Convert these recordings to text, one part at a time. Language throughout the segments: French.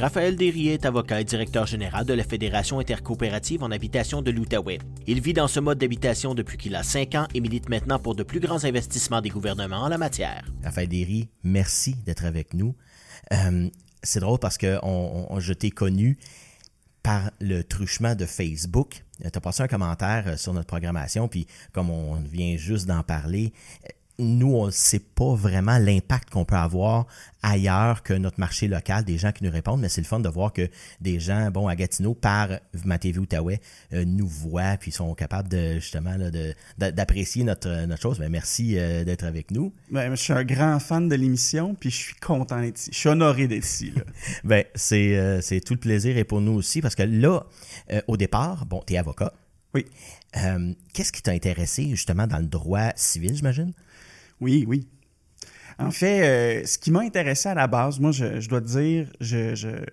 Raphaël Derry est avocat et directeur général de la Fédération intercoopérative en habitation de l'Outaouais. Il vit dans ce mode d'habitation depuis qu'il a cinq ans et milite maintenant pour de plus grands investissements des gouvernements en la matière. Raphaël Derry, merci d'être avec nous. Euh, c'est drôle parce que je t'ai connu par le truchement de Facebook. Tu as passé un commentaire sur notre programmation, puis comme on vient juste d'en parler, nous, on ne sait pas vraiment l'impact qu'on peut avoir ailleurs que notre marché local, des gens qui nous répondent, mais c'est le fun de voir que des gens, bon, à Gatineau, par ma TV Outaouais, euh, nous voient puis sont capables de justement d'apprécier notre, notre chose. Mais merci euh, d'être avec nous. Ben, je suis un grand fan de l'émission, puis je suis content d'être ici. Je suis honoré d'être ici. ben, euh, c'est tout le plaisir et pour nous aussi, parce que là, au départ, bon, tu es avocat. Oui. Qu'est-ce qui t'a intéressé justement dans le droit civil, j'imagine? Oui, oui. En fait, euh, ce qui m'a intéressé à la base, moi, je, dois te dire, je,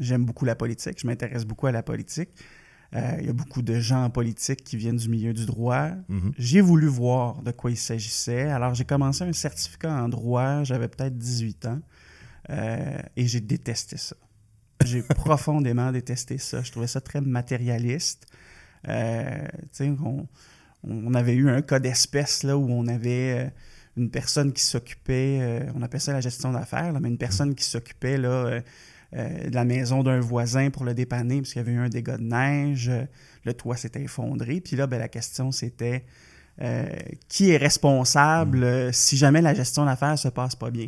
j'aime beaucoup la politique, je m'intéresse beaucoup à la politique. Euh, il y a beaucoup de gens en politique qui viennent du milieu du droit. Mm-hmm. J'ai voulu voir de quoi il s'agissait. Alors, j'ai commencé un certificat en droit, j'avais peut-être 18 ans, euh, et j'ai détesté ça. J'ai profondément détesté ça. Je trouvais ça très matérialiste. tu sais, on, on avait eu un cas d'espèce là où on avait euh, une personne qui s'occupait, euh, on appelle ça la gestion d'affaires, mais une personne qui s'occupait là, euh, de la maison d'un voisin pour le dépanner parce qu'il y avait eu un dégât de neige, le toit s'était effondré. Puis là, ben, la question c'était qui est responsable mm. si jamais la gestion d'affaires se passe pas bien?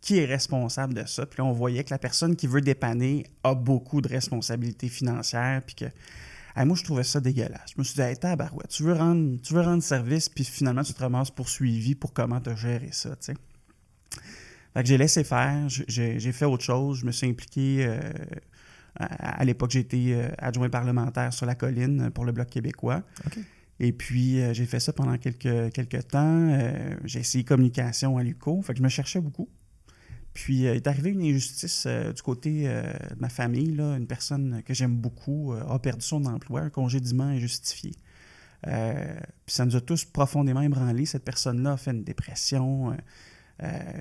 Qui est responsable de ça? Puis là, on voyait que la personne qui veut dépanner a beaucoup de responsabilités financières, puis que moi, je trouvais ça dégueulasse. Je me suis dit, hey, tabarouette, tu veux rendre, tu veux rendre service, puis finalement, tu te ramasses poursuivi pour comment te gérer ça, tu sais. Fait que j'ai laissé faire, j'ai fait autre chose, je me suis impliqué. Euh, à, l'époque, j'étais euh, adjoint parlementaire sur la colline pour le Bloc québécois. Et puis, euh, j'ai fait ça pendant quelques, quelques temps. j'ai essayé communication à l'UCO. Fait que je me cherchais beaucoup. Puis, il est arrivé une injustice euh, du côté euh, de ma famille. Là, une personne que j'aime beaucoup euh, a perdu son emploi, un congédiement injustifié. puis ça nous a tous profondément ébranlés. Cette personne-là a fait une dépression,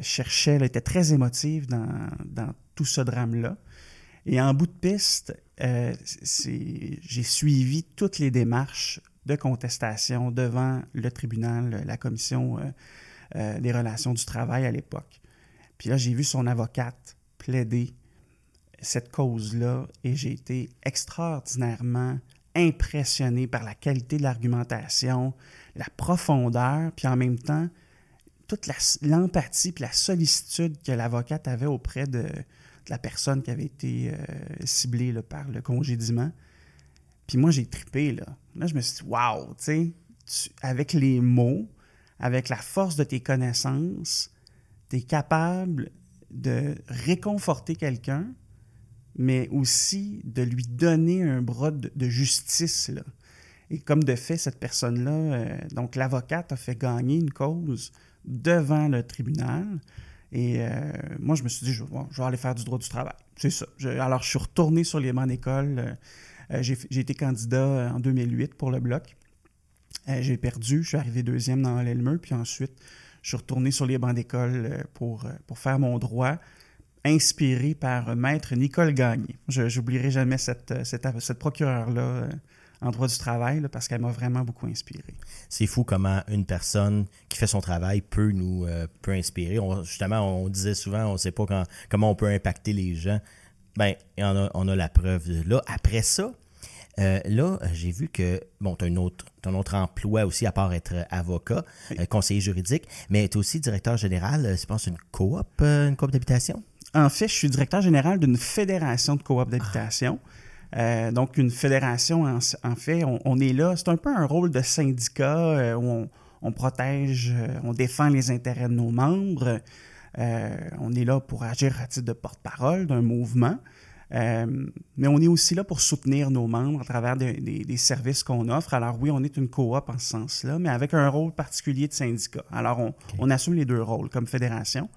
cherchait, elle était très émotive dans, dans tout ce drame-là. Et en bout de piste, j'ai suivi toutes les démarches de contestation devant le tribunal, la commission des relations du travail à l'époque. Puis là, j'ai vu son avocate plaider cette cause-là et j'ai été extraordinairement impressionné par la qualité de l'argumentation, la profondeur, puis en même temps, toute l'empathie puis la sollicitude que l'avocate avait auprès de, la personne qui avait été euh, ciblée par le congédiement. Puis moi, j'ai tripé, là. Là, je me suis dit, wow, tu sais, avec les mots, avec la force de tes connaissances, tu es capable de réconforter quelqu'un, mais aussi de lui donner un bras de, justice. Et comme de fait, cette personne-là, euh, donc l'avocate a fait gagner une cause devant le tribunal. Et euh, moi, je me suis dit, je, vais aller faire du droit du travail. C'est ça. alors, je suis retourné sur les bancs d'école. Euh, j'ai été candidat en 2008 pour le bloc. j'ai perdu. Je suis arrivé deuxième dans l'Elmeux. Puis ensuite, je suis retourné sur les bancs d'école euh, pour, euh, pour faire mon droit, inspiré par maître Nicole Gagné. Je n'oublierai jamais cette, euh, cette, procureure-là en droit du travail parce qu'elle m'a vraiment beaucoup inspiré. C'est fou comment une personne qui fait son travail peut nous peut inspirer. justement, on disait souvent, on ne sait pas comment on peut impacter les gens. Ben, on a, on a la preuve là. Après ça, euh, là, j'ai vu que, bon, tu as, un autre, emploi aussi, à part être avocat, euh, conseiller juridique, mais tu es aussi directeur général, euh, je pense, une coop, une coop d'habitation? En fait, je suis directeur général d'une fédération de coop d'habitation. donc, une fédération, en, fait, on, est là, c'est un peu un rôle de syndicat où on, on, protège, on défend les intérêts de nos membres. on est là pour agir à titre de porte-parole d'un mouvement. Euh, mais on est aussi là pour soutenir nos membres à travers des, services qu'on offre. Alors oui, on est une coop en ce sens-là, mais avec un rôle particulier de syndicat. Alors on, assume les deux rôles comme fédération.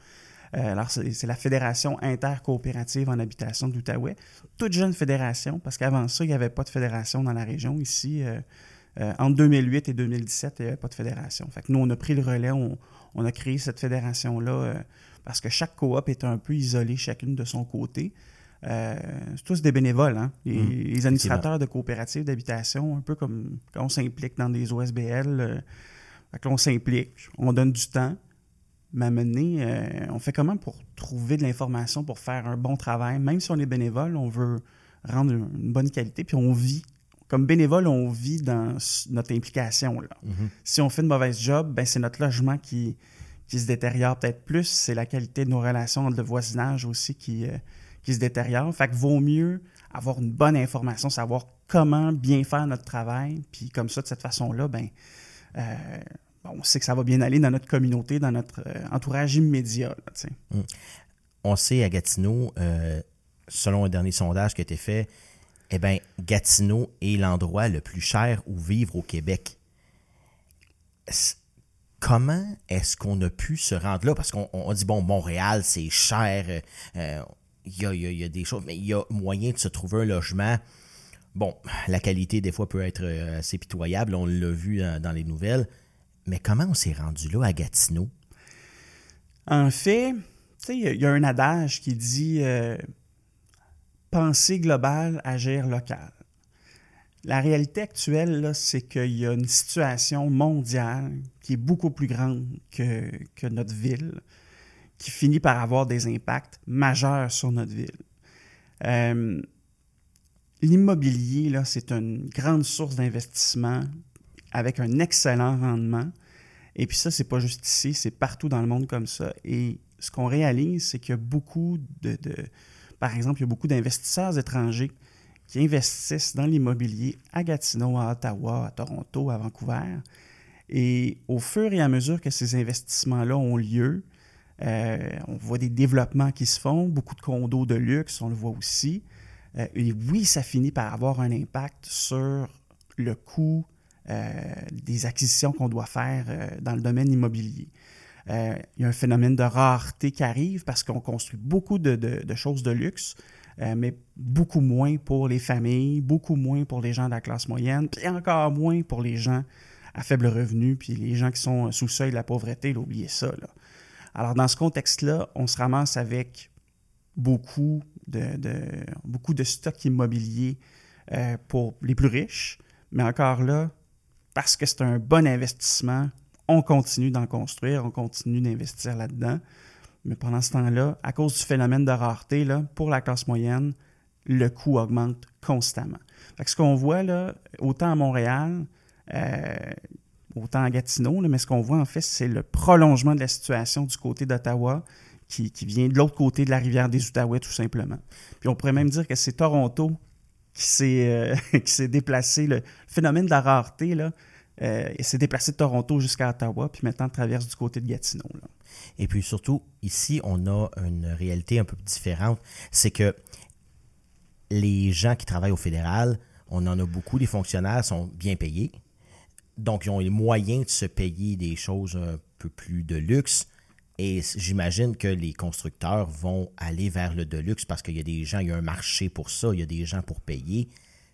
Euh, alors c'est la Fédération intercoopérative en habitation d'Outaouais. Toute jeune fédération, parce qu'avant ça, il n'y avait pas de fédération dans la région. Ici, euh, entre 2008 et 2017, il n'y avait pas de fédération. Fait que nous, on a pris le relais, on, on a créé cette fédération-là parce que chaque coop est un peu isolée chacune de son côté. Euh, c'est tous des bénévoles, hein? Les, Mm, les administrateurs de coopératives d'habitation, un peu comme quand on s'implique dans des OSBL. euh, on s'implique, on donne du temps. Mais à donné, euh, on fait comment pour trouver de l'information, pour faire un bon travail? Même si on est bénévole, on veut rendre une bonne qualité, puis on vit. Comme bénévole, on vit dans notre implication. Là. Mhm. Si on fait une mauvaise job, ben c'est notre logement qui, qui se détériore peut-être plus. C'est la qualité de nos relations entre le voisinage aussi qui, euh, qui se détériore. Fait que vaut mieux avoir une bonne information, savoir comment bien faire notre travail. Puis comme ça, de cette façon-là, ben, euh, on sait que ça va bien aller dans notre communauté, dans notre euh, entourage immédiat. sais. On sait à Gatineau, euh, selon un dernier sondage qui a été fait, eh bien, Gatineau est l'endroit le plus cher où vivre au Québec. Comment est-ce qu'on a pu se rendre là? Parce qu'on on dit, bon, Montréal, c'est cher, il y, a, des choses, mais il y a moyen de se trouver un logement. Bon, la qualité, des fois, peut être euh, assez pitoyable, on l'a vu dans, les nouvelles. Mais comment on s'est rendu là à Gatineau? En fait, il y a- un adage qui dit euh, global, agir local. La réalité actuelle, c'est qu'il y a une situation mondiale qui est beaucoup plus grande que, que notre ville, qui finit par avoir des impacts majeurs sur notre ville. Euh, L'immobilier, c'est une grande source d'investissement avec un excellent rendement. Et puis ça, c'est pas juste ici, c'est partout dans le monde comme ça. Et ce qu'on réalise, c'est qu'il y a beaucoup de, de- Par exemple, il y a beaucoup d'investisseurs étrangers qui investissent dans l'immobilier à Gatineau, à Ottawa, à Toronto, à Vancouver. Et au fur et à mesure que ces investissements-là ont lieu, euh, on voit des développements qui se font, beaucoup de condos de luxe, on le voit aussi. Euh, et oui, ça finit par avoir un impact sur le coût euh, des acquisitions qu'on doit faire dans le domaine immobilier. Il y a un phénomène de rareté qui arrive parce qu'on construit beaucoup de, choses de luxe, mais beaucoup moins pour les familles, beaucoup moins pour les gens de la classe moyenne, puis encore moins pour les gens à faible revenu, puis les gens qui sont sous le seuil de la pauvreté, oubliez ça. Alors, dans ce contexte-là, on se ramasse avec beaucoup de, de- beaucoup de stocks immobiliers euh, pour les plus riches, mais encore là, parce que c'est un bon investissement, on continue d'en construire, on continue d'investir là-dedans. Mais pendant ce temps-là, à cause du phénomène de rareté, là, pour la classe moyenne, le coût augmente constamment. Que ce qu'on voit, là, autant à Montréal, euh, autant à Gatineau, mais ce qu'on voit en fait, c'est le prolongement de la situation du côté d'Ottawa qui, vient de l'autre côté de la rivière des Outaouais, tout simplement. Puis on pourrait même dire que c'est Toronto qui s'est euh, déplacé. Le phénomène de la rareté, là, euh, s'est déplacé de Toronto jusqu'à Ottawa, puis maintenant traverse du côté de Gatineau. Et puis surtout, ici, on a une réalité un peu différente. C'est que les gens qui travaillent au fédéral, on en a beaucoup, les fonctionnaires sont bien payés. Donc, ils ont les moyens de se payer des choses un peu plus de luxe. Et j'imagine que les constructeurs vont aller vers le de luxe parce qu'il y a des gens, il y a un marché pour ça, il y a des gens pour payer.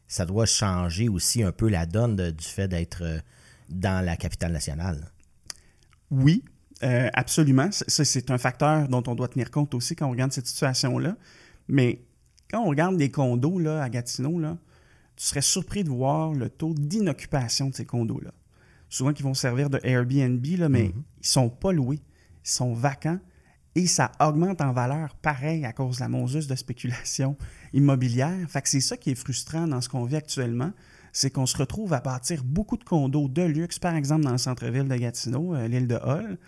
Ça doit changer aussi un peu la donne du fait d'être euh, dans la capitale nationale. Oui, euh, absolument. C'est un facteur dont on doit tenir compte aussi quand on regarde cette situation-là. Mais quand on regarde des condos à Gatineau, là, tu serais surpris de voir le taux d'inoccupation de ces condos-là. Souvent, qui vont servir de Airbnb, là, mais ils sont pas loués. Ils sont vacants et ça augmente en valeur pareil à cause de la monzeuse de spéculation immobilière. Fait que c'est ça qui est frustrant dans ce qu'on vit actuellement, c'est qu'on se retrouve à bâtir beaucoup de condos de luxe, par exemple dans le centre-ville de Gatineau, euh, l'île de Hall,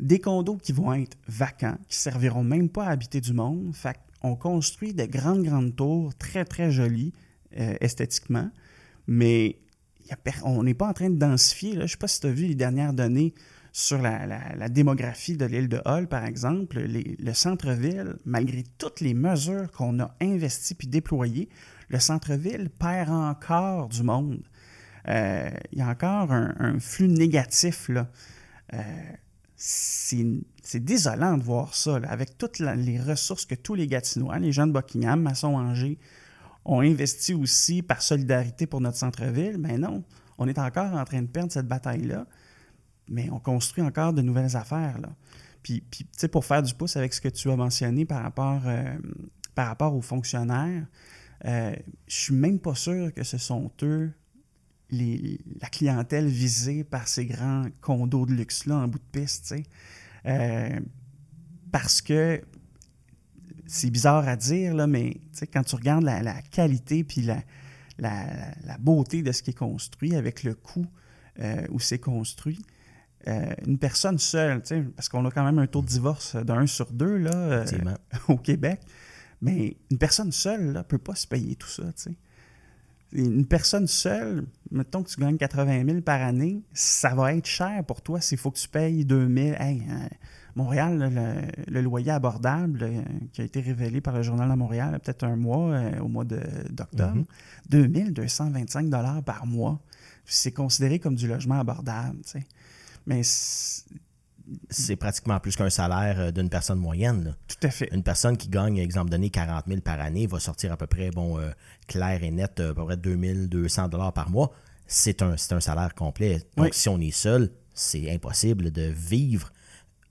des condos qui vont être vacants, qui serviront même pas à habiter du monde. Fait qu'on construit de grandes, grandes tours très, très jolies euh, esthétiquement, mais on n'est pas en train de densifier. Je ne sais pas si tu as vu les dernières données sur la, démographie de l'île de Hall, par exemple. Le centre-ville, malgré toutes les mesures qu'on a investies puis déployées, le centre-ville perd encore du monde. Euh, il y a encore un, flux négatif. Euh, c'est désolant de voir ça, avec toutes les ressources que tous les Gatinois, les gens de Buckingham, Masson-Angers, ont investi aussi par solidarité pour notre centre-ville. Mais non, on est encore en train de perdre cette bataille-là, mais on construit encore de nouvelles affaires. Là. Puis, puis tu sais, pour faire du pouce avec ce que tu as mentionné par rapport, euh, aux fonctionnaires, euh, je suis même pas sûr que ce sont eux la clientèle visée par ces grands condos de luxe-là en bout de piste. Euh, parce que c'est bizarre à dire, là, mais quand tu regardes la, qualité puis la, la, beauté de ce qui est construit avec le coût euh, où c'est construit, euh, une personne seule, parce qu'on a quand même un taux de divorce d'un sur deux là, euh, au Québec, mais une personne seule ne peut pas se payer tout ça. Une personne seule, mettons que tu gagnes 80 000 par année, ça va être cher pour toi s'il faut que tu payes 2 000. Hey, hein, Montréal, le, loyer abordable euh, qui a été révélé par le Journal de Montréal il y a peut-être un mois, au mois d'octobre, 2 225 dollars par mois. C'est considéré comme du logement abordable. Mais c'est pratiquement plus qu'un salaire euh, d'une personne moyenne. Tout à fait. Une personne qui gagne, exemple donné, 40 000 par année va sortir à peu près, bon, euh, clair et net, euh, à peu près 2 200 par mois. C'est un, un salaire complet. Donc, si on est seul, c'est impossible de vivre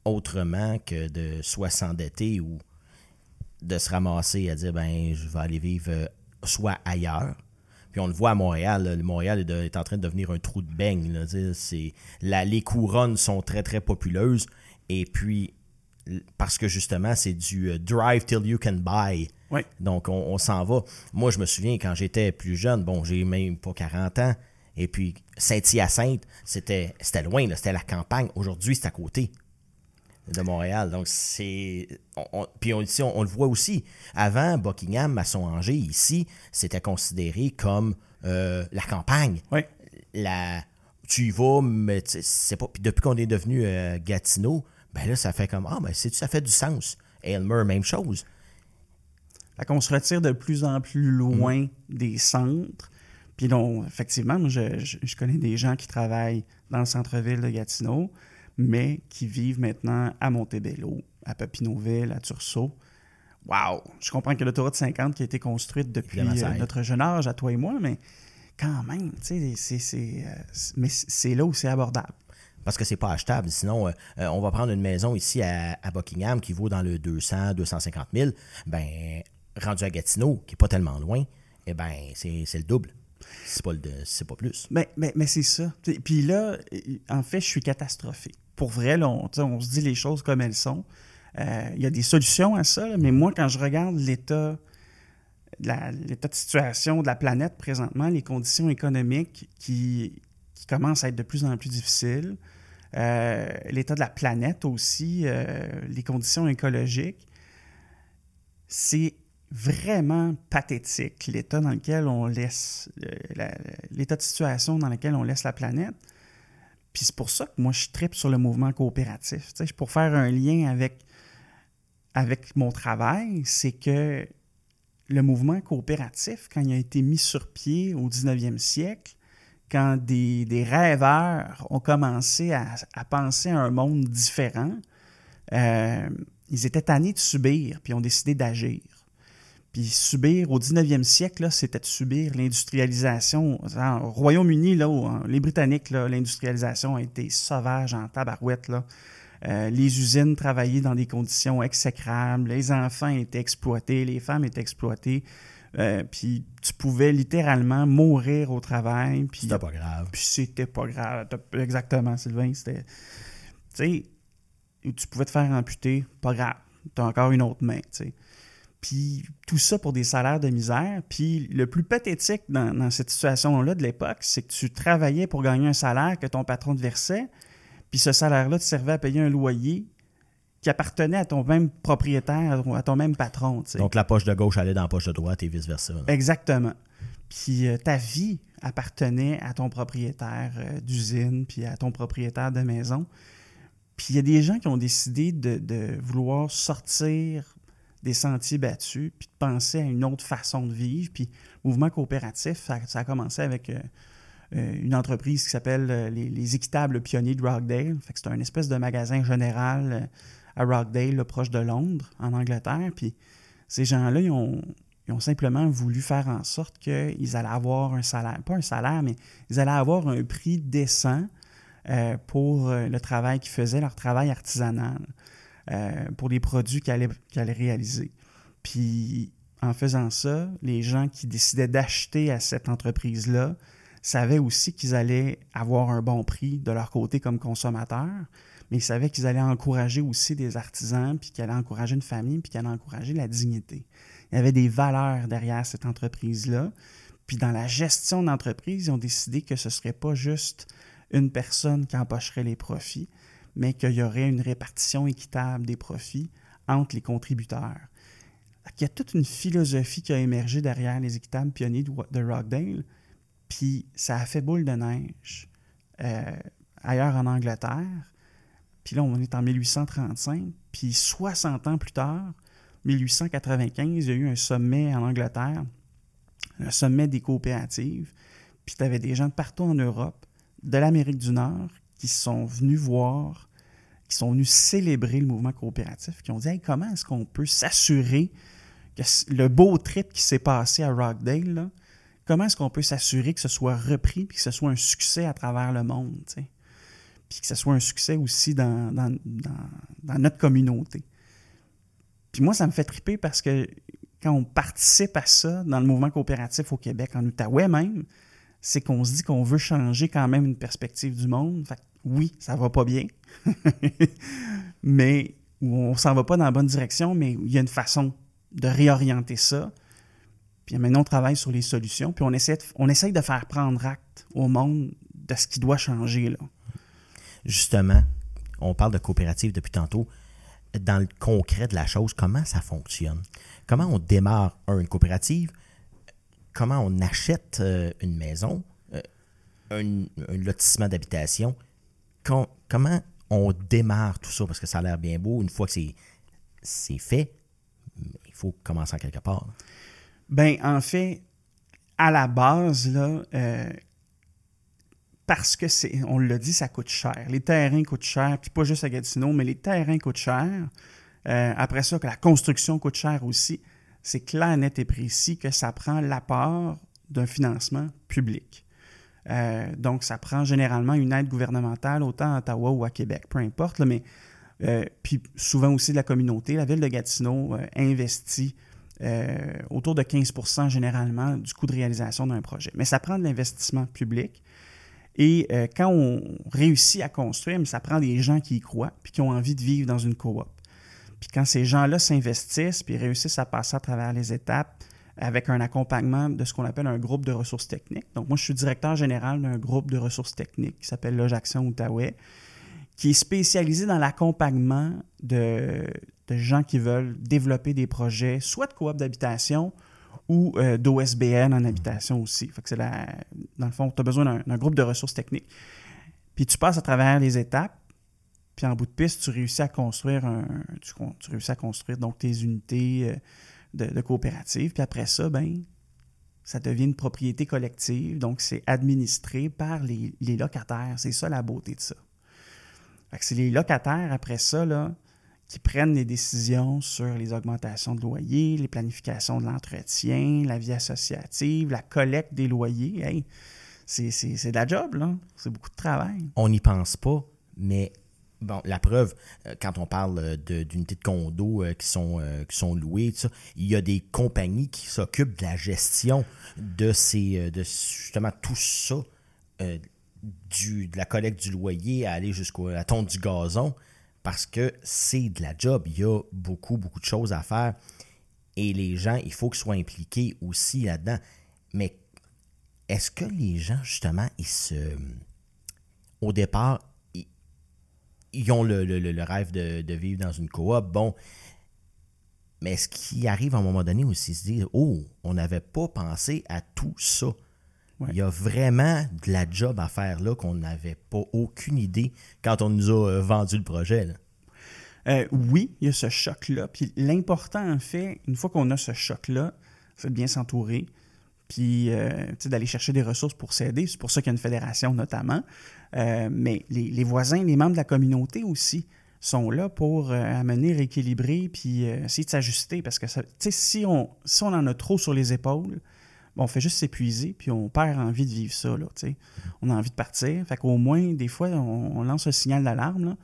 autrement que de soit s'endetter ou de se ramasser à dire, ben, je vais aller vivre soit ailleurs puis on le voit à Montréal. Le Montréal est, en train de devenir un trou de beigne. les couronnes sont très, très populeuses. Et puis, parce que justement, c'est du euh, drive till you can buy. Donc, on, s'en va. Moi, je me souviens quand j'étais plus jeune, bon, j'ai même pas 40 ans. Et puis, Saint-Hyacinthe, c'était loin, c'était la campagne. Aujourd'hui, c'est à côté de Montréal. Donc, c'est. puis on, ici, on, le voit aussi. Avant, Buckingham, Masson-Angers, ici, c'était considéré comme euh, la campagne. Oui. La, tu y vas, mais c'est pas. Puis depuis qu'on est devenu euh, Gatineau, ben là, ça fait comme Ah, ben, ça fait du sens? Aylmer, même chose. Fait qu'on se retire de plus en plus loin mm. des centres. Puis donc, effectivement, je, je, connais des gens qui travaillent dans le centre-ville de Gatineau mais qui vivent maintenant à Montebello, à Papineauville, à Tursault. Wow! Je comprends que l'autoroute 50 qui a été construite depuis euh, notre jeune âge, à toi et moi, mais quand même, tu sais, c'est, euh, là où c'est abordable. Parce que c'est pas achetable. Sinon, euh, on va prendre une maison ici à, Buckingham qui vaut dans le 200, 250 000. Ben, rendu à Gatineau, qui est pas tellement loin, eh ben, c'est le double. C'est pas, pas plus. Mais, mais, mais c'est ça. Puis là, en fait, je suis catastrophé pour vrai, on, se dit les choses comme elles sont. Euh, il y a des solutions à ça, mais moi, quand je regarde l'état l'état de situation de la planète présentement, les conditions économiques qui, commencent à être de plus en plus difficiles, euh, l'état de la planète aussi, euh, les conditions écologiques, c'est vraiment pathétique l'état dans lequel on laisse, l'état de situation dans lequel on laisse la planète. Puis c'est pour ça que moi, je tripe sur le mouvement coopératif. pour faire un lien avec, mon travail, c'est que le mouvement coopératif, quand il a été mis sur pied au 19e siècle, quand des, rêveurs ont commencé à, penser à un monde différent, euh, ils étaient tannés de subir, puis ont décidé d'agir. Puis subir au 19e siècle, c'était de subir l'industrialisation. Au Royaume-Uni, là, les Britanniques, l'industrialisation a été sauvage en tabarouette. Là. Euh, les usines travaillaient dans des conditions exécrables, les enfants étaient exploités, les femmes étaient exploitées. Euh, puis tu pouvais littéralement mourir au travail. Puis c'était pas grave. Puis c'était pas grave. Exactement, Sylvain. C'était. Tu sais, tu pouvais te faire amputer, pas grave. Tu as encore une autre main, tu sais. Puis tout ça pour des salaires de misère. Puis le plus pathétique dans, cette situation-là de l'époque, c'est que tu travaillais pour gagner un salaire que ton patron te versait, puis ce salaire-là te servait à payer un loyer qui appartenait à ton même propriétaire, à ton même patron. Donc la poche de gauche allait dans la poche de droite et vice-versa. Exactement. Puis euh, ta vie appartenait à ton propriétaire euh, d'usine, puis à ton propriétaire de maison. Puis il y a des gens qui ont décidé de vouloir sortir des sentiers battus, puis de penser à une autre façon de vivre. Puis mouvement coopératif, ça, a commencé avec euh, euh, une entreprise qui s'appelle euh, les, Équitables Pionniers de Rockdale. Fait c'est un espèce de magasin général à Rockdale, proche de Londres, en Angleterre. Puis ces gens-là, ils ont simplement voulu faire en sorte qu'ils allaient avoir un salaire, pas un salaire, mais ils allaient avoir un prix décent pour le travail qu'ils faisaient, leur travail artisanal. Euh, pour les produits qu'elle allait, réaliser. Puis en faisant ça, les gens qui décidaient d'acheter à cette entreprise-là savaient aussi qu'ils allaient avoir un bon prix de leur côté comme consommateurs, mais ils savaient qu'ils allaient encourager aussi des artisans, puis qu'ils allaient encourager une famille, puis qu'ils allaient encourager la dignité. Il y avait des valeurs derrière cette entreprise-là. Puis dans la gestion d'entreprise, ils ont décidé que ce ne serait pas juste une personne qui empocherait les profits, mais qu'il y aurait une répartition équitable des profits entre les contributeurs. Il y a toute une philosophie qui a émergé derrière les équitables pionniers de Rockdale, puis ça a fait boule de neige euh, ailleurs en Angleterre. Puis là, on est en 1835, puis 60 ans plus tard, 1895, il y a eu un sommet en Angleterre, un sommet des coopératives, puis tu avais des gens de partout en Europe, de l'Amérique du Nord, qui sont venus voir, qui sont venus célébrer le mouvement coopératif, qui ont dit comment est-ce qu'on peut s'assurer que le beau trip qui s'est passé à Rockdale, comment est-ce qu'on peut s'assurer que ce soit repris puis que ce soit un succès à travers le monde, puis que ce soit un succès aussi dans, notre communauté. Puis moi, ça me fait triper parce que quand on participe à ça dans le mouvement coopératif au Québec, en Outaouais même, c'est qu'on se dit qu'on veut changer quand même une perspective du monde. Oui, ça va pas bien, mais on s'en va pas dans la bonne direction, mais il y a une façon de réorienter ça. Puis maintenant, on travaille sur les solutions, puis on essaie, de, faire prendre acte au monde de ce qui doit changer. Là. Justement, on parle de coopérative depuis tantôt. Dans le concret de la chose, comment ça fonctionne? Comment on démarre une coopérative? Comment on achète euh, une maison? Euh, un, lotissement d'habitation? Comment on démarre tout ça? Parce que ça a l'air bien beau. Une fois que c'est fait, il faut commencer quelque part. Ben, en fait, à la base, là, euh, parce que c'est, on l'a dit, ça coûte cher. Les terrains coûtent cher, puis pas juste à Gatineau, mais les terrains coûtent cher. Euh, après ça, que la construction coûte cher aussi. C'est clair, net et précis que ça prend l'apport d'un financement public. Euh, donc, ça prend généralement une aide gouvernementale, autant à Ottawa ou à Québec, peu importe, mais euh, puis souvent aussi de la communauté. La ville de Gatineau euh, investit autour de 15% généralement du coût de réalisation d'un projet. Mais ça prend de l'investissement public. Et quand on réussit à construire, ça prend des gens qui y croient puis qui ont envie de vivre dans une coop. Puis quand ces gens-là s'investissent puis réussissent à passer à travers les étapes avec un accompagnement de ce qu'on appelle un groupe de ressources techniques. Donc moi, je suis directeur général d'un groupe de ressources techniques qui s'appelle Lojaction Outaouais qui est spécialisé dans l'accompagnement de, gens qui veulent développer des projets, soit de coop d'habitation ou euh, d'OSBN en habitation aussi. Fait que c'est dans le fond, tu as besoin d'un groupe de ressources techniques. Puis tu passes à travers les étapes, puis en bout de piste, tu réussis à construire un, tu, réussis à construire donc tes unités euh, de, coopérative. Puis après ça, ben ça devient une propriété collective, donc c'est administré par les locataires. C'est ça la beauté de ça c'est les locataires, après ça, là, qui prennent les décisions sur les augmentations de loyers, les planifications de l'entretien, la vie associative, la collecte des loyers. C'est de la job. C'est beaucoup de travail. On n'y pense pas, mais bon, la preuve, euh, quand on parle d'unités de, condos euh, qui, sont, euh, qui sont louées, il y a des compagnies qui s'occupent de la gestion de ces de justement tout ça, de la collecte du loyer à aller jusqu'à la du gazon parce que c'est de la job. Il y a beaucoup, beaucoup de choses à faire. Et les gens, il faut qu'ils soient impliqués aussi là-dedans. Mais est-ce que les gens, justement, ils se. Au départ, ils, ont le, rêve de, de, vivre dans une coop. Bon. Mais est-ce qu'ils arrivent à un moment donné aussi se dire Oh, on n'avait pas pensé à tout ça. Il y a vraiment de la job à faire là qu'on n'avait pas aucune idée quand on nous a euh, vendu le projet. Euh, oui, il y a ce choc-là. Puis l'important, en fait, une fois qu'on a ce choc-là, c'est de bien s'entourer, puis euh, d'aller chercher des ressources pour s'aider. C'est pour ça qu'il y a une fédération notamment. mais les, voisins, les membres de la communauté aussi sont là pour amener, rééquilibrer, puis essayer de s'ajuster. Parce que si on, si on en a trop sur les épaules, on fait juste s'épuiser, puis on perd envie de vivre ça. Là, on a envie de partir. Fait qu'au moins, des fois, on, lance un signal d'alarme,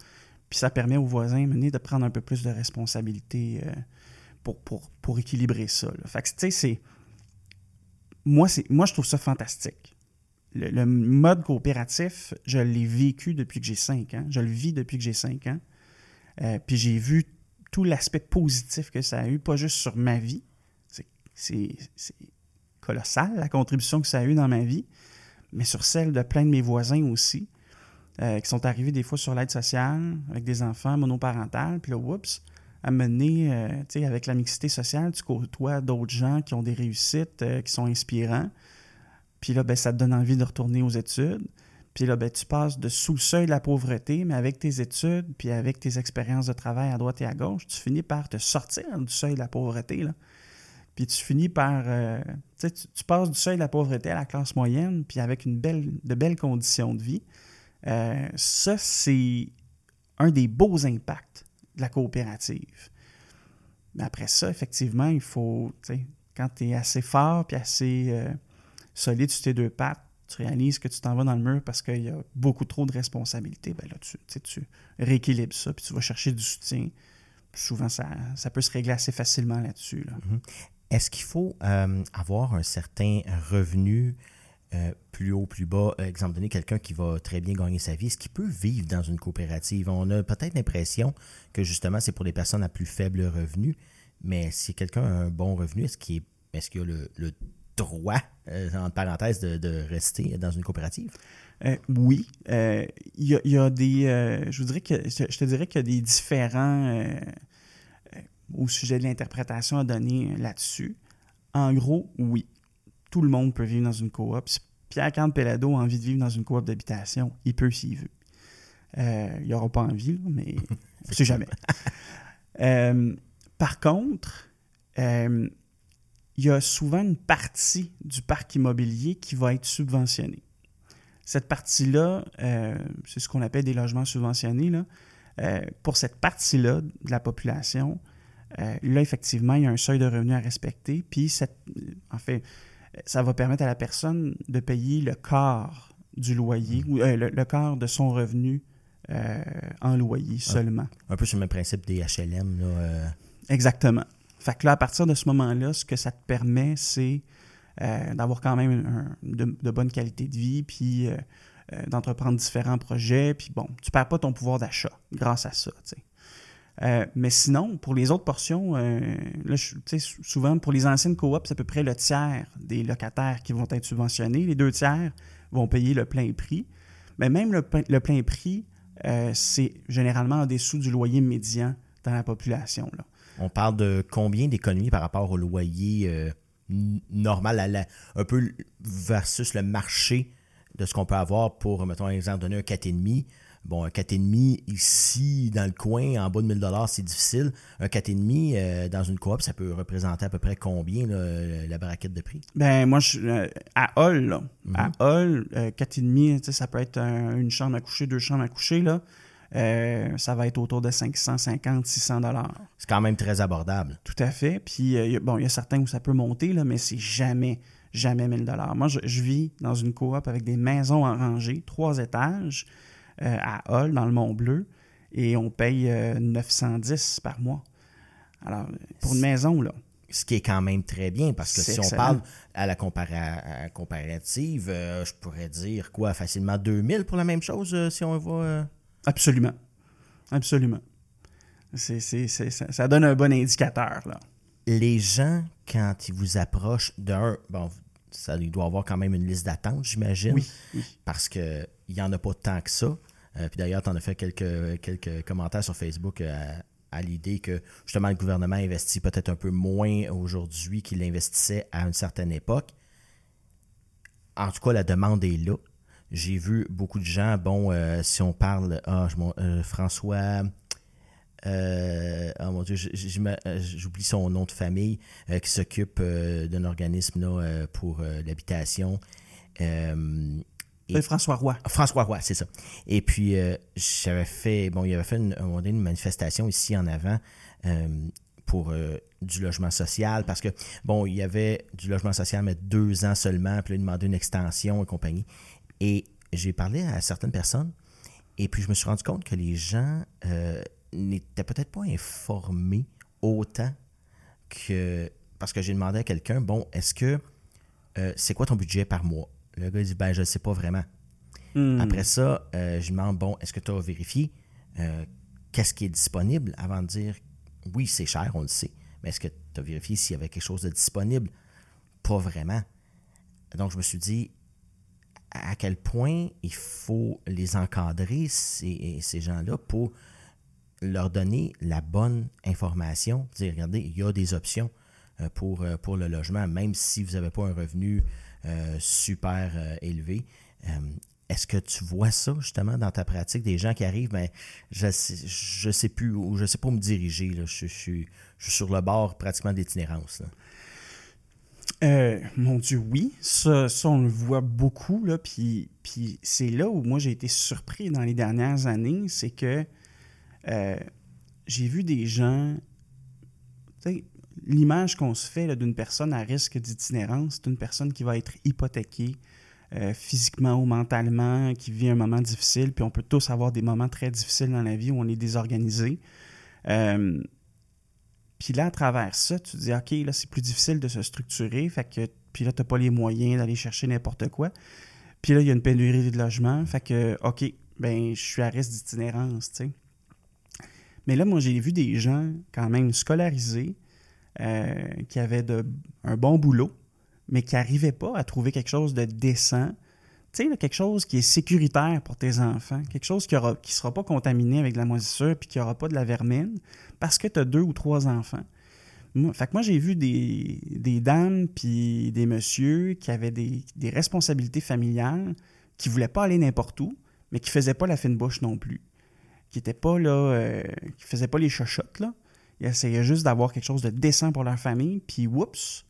puis ça permet aux voisins de prendre un peu plus de responsabilité euh, pour, pour, pour équilibrer ça. Fait que, tu sais, c'est. Moi, moi, je trouve ça fantastique. Le, mode coopératif, je l'ai vécu depuis que j'ai 5 ans. Je le vis depuis que j'ai 5 ans. Euh, puis j'ai vu tout l'aspect positif que ça a eu, pas juste sur ma vie. C'est colossal la contribution que ça a eu dans ma vie, mais sur celle de plein de mes voisins aussi, euh, qui sont arrivés des fois sur l'aide sociale avec des enfants monoparentales. Puis là, oups, à mener, euh, tu sais, avec la mixité sociale, tu côtoies d'autres gens qui ont des réussites, euh, qui sont inspirants. Puis là, ben, ça te donne envie de retourner aux études. Puis là, ben, tu passes de sous le seuil de la pauvreté, mais avec tes études, puis avec tes expériences de travail à droite et à gauche, tu finis par te sortir du seuil de la pauvreté. Là. Puis tu finis par. Euh, tu, tu passes du seuil de la pauvreté à la classe moyenne, puis avec une belle, de belles conditions de vie. Euh, ça, c'est un des beaux impacts de la coopérative. Mais après ça, effectivement, il faut, quand tu es assez fort puis assez euh, solide sur tes deux pattes, tu réalises que tu t'en vas dans le mur parce qu'il y a beaucoup trop de responsabilités, ben là, tu, tu rééquilibres ça, puis tu vas chercher du soutien. Souvent, ça, ça peut se régler assez facilement là-dessus. Là. Mm-hmm. Est-ce qu'il faut euh, avoir un certain revenu euh, plus haut, plus bas, euh, exemple donné, quelqu'un qui va très bien gagner sa vie, est-ce qu'il peut vivre dans une coopérative? On a peut-être l'impression que justement c'est pour les personnes à plus faible revenu, mais si quelqu'un a un bon revenu, est-ce qu'il est, qu'il a le, droit, euh, entre parenthèses, de, rester dans une coopérative? Euh, oui. Il y, y, a des. je, vous dirais que, je te dirais qu'il y a des différents. au sujet de l'interprétation à donner là-dessus. En gros, oui tout le monde peut vivre dans une coop. Si Pierre Carl Pelado a envie de vivre dans une coop d'habitation, il peut s'il veut. Euh, il n'aura pas envie, mais on ne sait jamais. euh, par contre, euh, il y a souvent une partie du parc immobilier qui va être subventionnée. Cette partie-là, euh, c'est ce qu'on appelle des logements subventionnés. Là. Pour cette partie-là de la population, là, effectivement, il y a un seuil de revenu à respecter. Puis, cette, en fait, ça va permettre à la personne de payer le quart du loyer, ou euh, le, le, quart de son revenu euh, en loyer seulement. Un, un, peu sur le même principe des HLM. Là, euh... Exactement. Fait que là, à partir de ce moment-là, ce que ça te permet, c'est d'avoir quand même un, de, de, bonne qualité de vie, puis d'entreprendre différents projets, puis bon, tu perds pas ton pouvoir d'achat grâce à ça, tu sais. Euh, mais sinon, pour les autres portions, euh, là, souvent pour les anciennes coops, c'est à peu près le tiers des locataires qui vont être subventionnés. Les deux tiers vont payer le plein prix. Mais même le, le plein prix, euh, c'est généralement en dessous du loyer médian dans la population. Là. On parle de combien d'économies par rapport au loyer euh, normal, à la, un peu versus le marché de ce qu'on peut avoir pour, mettons, un exemple donné, un 4,5 Bon, un 4,5 ici, dans le coin, en bas de 1000 c'est difficile. Un 4,5 euh, dans une coop, ça peut représenter à peu près combien là, la braquette de prix? Ben moi, je, euh, à Hall, là, mm -hmm. à Hall, euh, 4,5, ça peut être un, une chambre à coucher, deux chambres à coucher, là. Euh, ça va être autour de 550, 600 dollars. C'est quand même très abordable. Tout à fait. Puis, euh, bon, il y a certains où ça peut monter, là, mais c'est jamais, jamais 1000 dollars. Moi, je, je, vis dans une coop avec des maisons en rangée, trois étages, à Hall, dans le Mont-Bleu, et on paye euh, 910 par mois. Alors, pour une maison, là. Ce qui est quand même très bien, parce que si excellent. on parle à la compara à comparative, euh, je pourrais dire quoi, facilement 2000 pour la même chose, euh, si on va... Absolument. Absolument. C'est, c'est, c'est, ça, ça donne un bon indicateur, là. Les gens, quand ils vous approchent d'un... Bon, ça il doit avoir quand même une liste d'attente, j'imagine. Oui, oui. Parce qu'il n'y en a pas tant que ça. Euh, puis d'ailleurs, tu en as fait quelques, quelques commentaires sur Facebook euh, à, l'idée que justement le gouvernement investit peut-être un peu moins aujourd'hui qu'il investissait à une certaine époque. En tout cas, la demande est là. J'ai vu beaucoup de gens, bon, euh, si on parle, ah, je, François, oh mon Dieu, j'oublie son nom de famille, qui s'occupe d'un organisme pour l'habitation. Et, François Roy. François Roy, c'est ça. Et puis, j'avais fait, bon, il avait fait une, une, manifestation ici en avant pour du logement social, parce que, bon, il y avait du logement social, mais deux ans seulement, puis là, il demandait une extension et compagnie. Et j'ai parlé à certaines personnes, et puis je me suis rendu compte que les gens n'étaient peut-être pas informés autant que. Parce que j'ai demandé à quelqu'un, bon, est-ce que. euh, c'est quoi ton budget par mois? Le gars dit, ben, je ne sais pas vraiment. Hmm. Après ça, euh, je demande, bon, est-ce que tu as vérifié euh, qu'est-ce qui est disponible avant de dire, oui, c'est cher, on le sait, mais est-ce que tu as vérifié s'il y avait quelque chose de disponible? Pas vraiment. Donc, je me suis dit, à quel point il faut les encadrer, ces, ces gens-là, pour leur donner la bonne information. Dire, regardez, il y a des options euh, pour, euh, pour le logement, même si vous n'avez pas un revenu super euh, élevé. Euh, Est-ce que tu vois ça justement dans ta pratique? Des gens qui arrivent, mais je sais, je sais plus où, je sais pas où me diriger. Là. Je, je suis- je sur le bord pratiquement d'itinérance. Euh, mon Dieu, oui. Ça, ça, on le voit beaucoup. Là, puis, puis c'est là où moi j'ai été surpris dans les dernières années, c'est que euh, j'ai vu des gens. L'image qu'on se fait d'une personne à risque d'itinérance, c'est une personne qui va être hypothéquée euh, physiquement ou mentalement, qui vit un moment difficile. Puis on peut tous avoir des moments très difficiles dans la vie où on est désorganisé. Euh, puis là, à travers ça, tu te dis, OK, là, c'est plus difficile de se structurer. Fait que, puis là, tu n'as pas les moyens d'aller chercher n'importe quoi. Puis là, il y a une pénurie de logement. Fait que, OK, ben, je suis à risque d'itinérance, tu. Mais là, moi, j'ai vu des gens quand même scolarisés qui avaient de, un bon boulot, mais qui n'arrivaient pas à trouver quelque chose de décent. Tu sais, quelque chose qui est sécuritaire pour tes enfants, quelque chose qui ne qui sera pas contaminé avec de la moisissure puis qui n'aura pas de la vermine parce que tu as deux ou trois enfants. Moi, fait que moi, j'ai vu des, des dames puis des messieurs qui avaient des, responsabilités familiales, qui ne voulaient pas aller n'importe où, mais qui ne faisaient pas la fine bouche non plus. Qui étaient pas là, euh, qui faisaient pas les chochottes. Ils essayaient juste d'avoir quelque chose de décent pour leur famille, puis oups,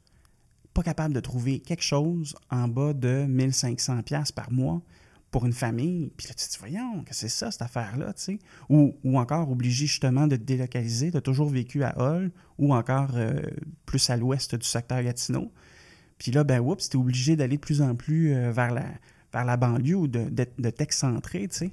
pas capable de trouver quelque chose en bas de 1500 pièces par mois pour une famille. Puis là, tu te voyons, que c'est ça, cette affaire-là, tu sais. Ou, ou encore obligé justement de te délocaliser. Tu as toujours vécu à Hull ou encore euh, plus à l'ouest du secteur Gatineau. Puis là, ben, oups, tu es obligé d'aller de plus en plus euh, vers, la, vers la banlieue ou de, de, de t'excentrer, tu sais.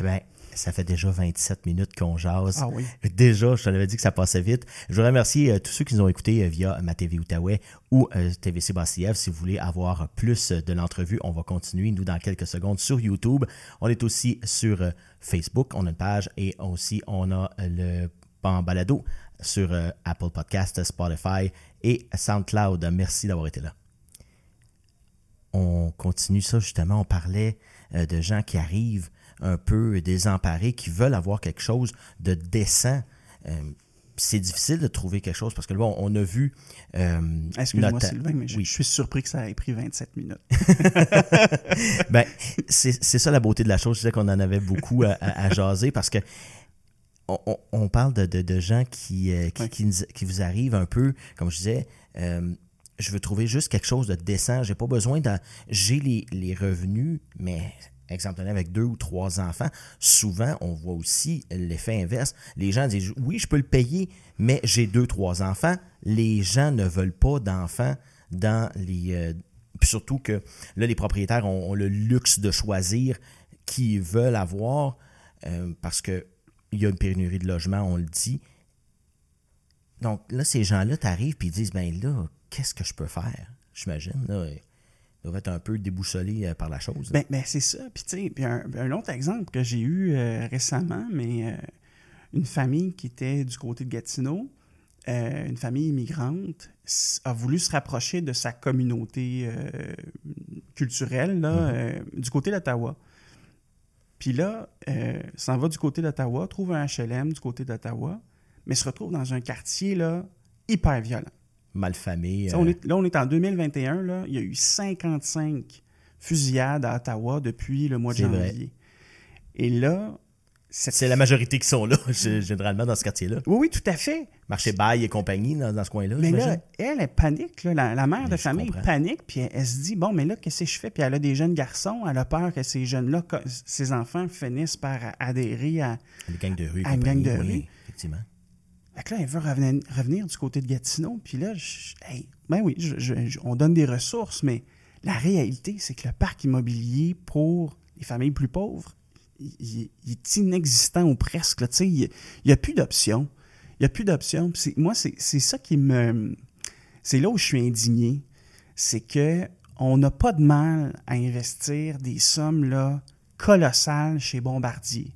Eh bien, ça fait déjà 27 minutes qu'on jase. Ah oui. Déjà, je te l'avais dit que ça passait vite. Je voudrais remercier euh, tous ceux qui nous ont écoutés euh, via ma TV Outaouais ou euh, TVC Bastillev. Si vous voulez avoir plus de l'entrevue, on va continuer, nous, dans quelques secondes sur YouTube. On est aussi sur Facebook, on a une page et aussi on a le en balado sur Apple Podcast, Spotify et SoundCloud. Merci d'avoir été là. On continue ça justement. On parlait de gens qui arrivent un peu désemparés, qui veulent avoir quelque chose de décent. Euh, c'est difficile de trouver quelque chose parce que là, on, a vu. euh, Excuse-moi, notre- Sylvain, mais je, Oui. je suis surpris que ça ait pris 27 minutes. ben, c'est ça la beauté de la chose. Je disais qu'on en avait beaucoup à, à- à jaser parce que on, on- parle de, de- de gens qui, euh, qui, Ouais. qui nous- qui vous arrivent un peu, comme je disais, euh, je veux trouver juste quelque chose de décent. J'ai pas besoin de. J'ai les, les revenus, mais exemple avec deux ou trois enfants, souvent on voit aussi l'effet inverse. Les gens disent oui, je peux le payer, mais j'ai deux, trois enfants. Les gens ne veulent pas d'enfants dans les. euh, puis surtout que là, les propriétaires ont, le luxe de choisir qui veulent avoir euh, parce que il y a une pénurie de logement, on le dit. Donc là, ces gens-là t'arrivent et ils disent ben là, qu'est-ce que je peux faire? J'imagine. Là, doivent être un peu déboussolés euh, par la chose. Ben, ben, c'est ça. Puis, tu sais, un, un autre exemple que j'ai eu euh, récemment, mais euh, une famille qui était du côté de Gatineau, euh, une famille immigrante, a voulu se rapprocher de sa communauté culturelle là, euh, du côté d'Ottawa. Puis là, s'en va du côté d'Ottawa, trouve un HLM du côté d'Ottawa, mais se retrouve dans un quartier là, hyper violent. Malfamés. Euh, On est, là, on est en 2021. Là, il y a eu 55 fusillades à Ottawa depuis le mois de vrai. janvier. Et là, c'est la majorité qui sont là, généralement, dans ce quartier-là. Oui, oui, tout à fait. Marché Bail et compagnie, dans, dans ce coin-là, Mais là, elle, elle panique. là. la, la mère Mais de famille comprends. panique, puis elle, elle se dit bon, mais là, qu'est-ce que je fais? Puis elle a des jeunes garçons, elle a peur que ces jeunes-là, ces enfants finissent par adhérer à. Les gangs de rue à une gang de oui, rue. effectivement. Là, elle veut revenir, du côté de Gatineau. Puis là, ben oui, on donne des ressources, mais la réalité, c'est que le parc immobilier pour les familles plus pauvres, il, est inexistant ou presque. là. Il n'y a plus d'options. Il n'y a plus d'options. Moi, c'est ça qui me. C'est là où je suis indigné. C'est que on n'a pas de mal à investir des sommes là, colossales chez Bombardier.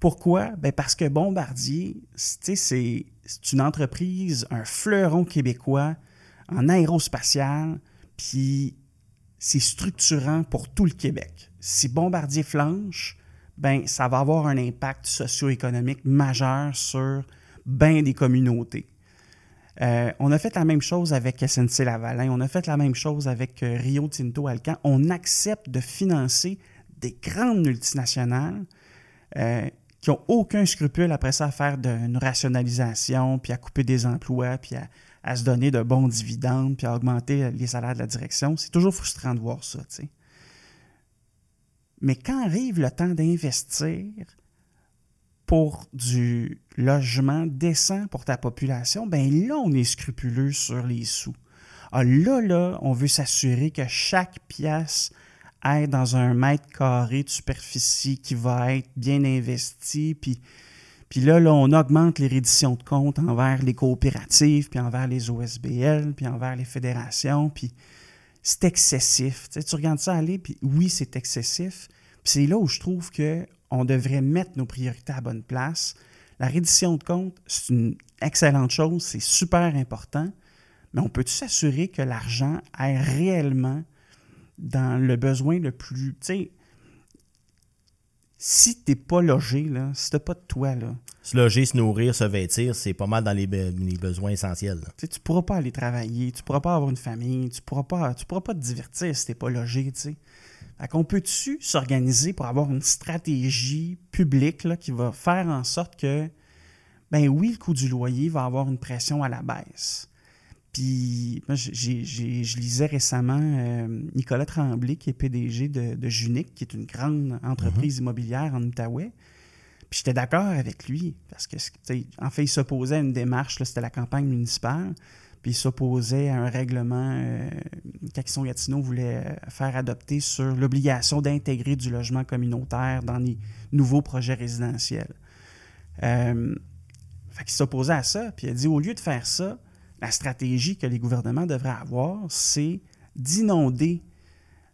Pourquoi? Ben parce que Bombardier, c'est une entreprise, un fleuron québécois en aérospatial, puis c'est structurant pour tout le Québec. Si Bombardier flanche, ben ça va avoir un impact socio-économique majeur sur bien des communautés. Euh, on a fait la même chose avec SNC Lavalin, on a fait la même chose avec euh, Rio Tinto Alcan. On accepte de financer des grandes multinationales euh, qui n'ont aucun scrupule après ça à faire une rationalisation, puis à couper des emplois, puis à, se donner de bons dividendes, puis à augmenter les salaires de la direction. C'est toujours frustrant de voir ça. Mais quand arrive le temps d'investir, pour du logement décent pour ta population, ben là, on est scrupuleux sur les sous. Ah, là, là, on veut s'assurer que chaque pièce est dans un mètre carré de superficie qui va être bien investi, puis, puis là, là, on augmente les redditions de comptes envers les coopératives, puis envers les OSBL, puis envers les fédérations, puis c'est excessif. Tu, sais, tu regardes ça aller, puis oui, c'est excessif. Puis c'est là où je trouve que on devrait mettre nos priorités à bonne place. La reddition de compte, c'est une excellente chose, c'est super important, mais on peut-tu s'assurer que l'argent est réellement dans le besoin le plus. Tu sais, si tu n'es pas logé, là, si tu n'as pas de toit, là. Se loger, se nourrir, se vêtir, c'est pas mal dans les, besoins essentiels. Tu ne pourras pas aller travailler, tu ne pourras pas avoir une famille, tu ne pourras, pas, tu pourras pas te divertir si tu n'es pas logé. Tu sais. Fait qu'on peut-tu s'organiser pour avoir une stratégie publique là, qui va faire en sorte que, ben oui, le coût du loyer va avoir une pression à la baisse. Puis, moi, je lisais récemment euh, Nicolas Tremblay, qui est PDG de, de Junic, qui est une grande entreprise mm-hmm. immobilière en Outaouais. Puis j'étais d'accord avec lui, parce que, en fait, il s'opposait à une démarche, c'était la campagne municipale puis il s'opposait à un règlement euh, qu'Action voulait euh, faire adopter sur l'obligation d'intégrer du logement communautaire dans les nouveaux projets résidentiels. Euh, fait qu'il s'opposait à ça, puis il a dit au lieu de faire ça, la stratégie que les gouvernements devraient avoir, c'est d'inonder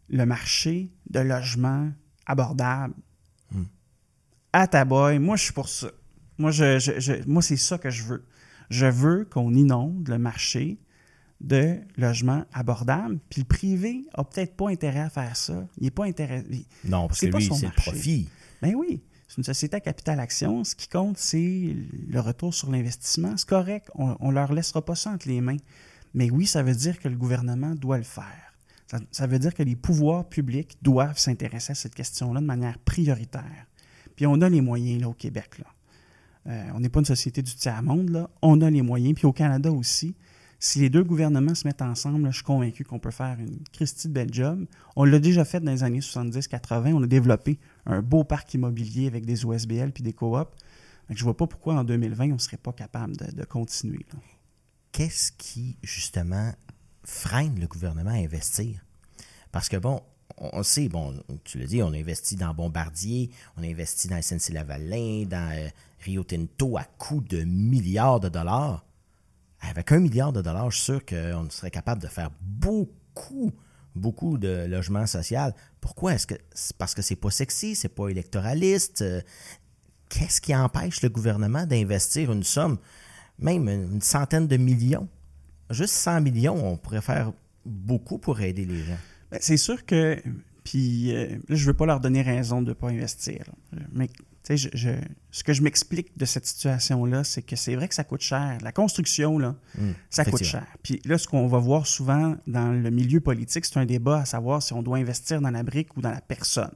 le marché de logements abordables. Hmm. À Taboy, moi je suis pour ça. Moi, je, moi c'est ça que je veux je veux qu'on inonde le marché de logements abordables. Puis le privé n'a peut-être pas intérêt à faire ça. Il n'est pas intéressé. Non, parce que lui, c'est le profit. Ben oui. C'est une société à capital action. Ce qui compte, c'est le retour sur l'investissement. C'est correct. On ne leur laissera pas ça entre les mains. Mais oui, ça veut dire que le gouvernement doit le faire. Ça, veut dire que les pouvoirs publics doivent s'intéresser à cette question-là de manière prioritaire. Puis on a les moyens là, au Québec. Euh, on n'est pas une société du tiers-monde. On a les moyens. Puis au Canada aussi, si les deux gouvernements se mettent ensemble, je suis convaincu qu'on peut faire une Christie de belle job. On l'a déjà fait dans les années 70-80. On a développé un beau parc immobilier avec des OSBL puis des coops. Je ne vois pas pourquoi en 2020, on ne serait pas capable de, continuer. Qu'est-ce qui, justement, freine le gouvernement à investir? Parce que, bon, on sait, bon, tu l'as dit, on a investi dans Bombardier, on a investi dans SNC-Lavalin, dans euh, Rio Tinto à coût de milliards de dollars. Avec un milliard de dollars, je suis sûr qu'on serait capable de faire beaucoup, beaucoup de logements sociaux. Pourquoi? Est-ce que c'est parce que c'est pas sexy, c'est pas électoraliste? Euh, qu'est-ce qui empêche le gouvernement d'investir une somme, même une centaine de millions? Juste 100 millions, on pourrait faire beaucoup pour aider les gens. Ben, c'est sûr que, puis euh, là, je veux pas leur donner raison de ne pas investir. Mais je, ce que je m'explique de cette situation-là, c'est que c'est vrai que ça coûte cher. La construction, là, mmh, ça coûte cher. Puis là, ce qu'on va voir souvent dans le milieu politique, c'est un débat à savoir si on doit investir dans la brique ou dans la personne.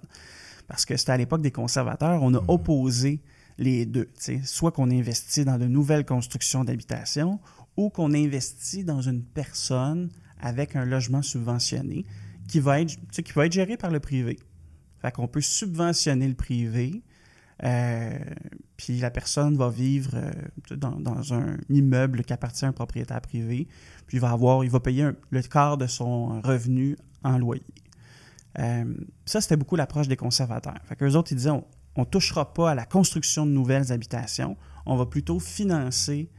Parce que c'était à l'époque des conservateurs, on a mmh. opposé les deux. Soit qu'on investit dans de nouvelles constructions d'habitation ou qu'on investit dans une personne avec un logement subventionné qui va être, qui va être géré par le privé. Fait qu'on peut subventionner le privé, euh, puis la personne va vivre euh, dans, un immeuble qui appartient à un propriétaire privé, puis il va avoir, il va payer le quart de son revenu en loyer. Euh, ça, c'était beaucoup l'approche des conservateurs. Fait qu'eux autres, ils disaient, on ne touchera pas à la construction de nouvelles habitations, on va plutôt financer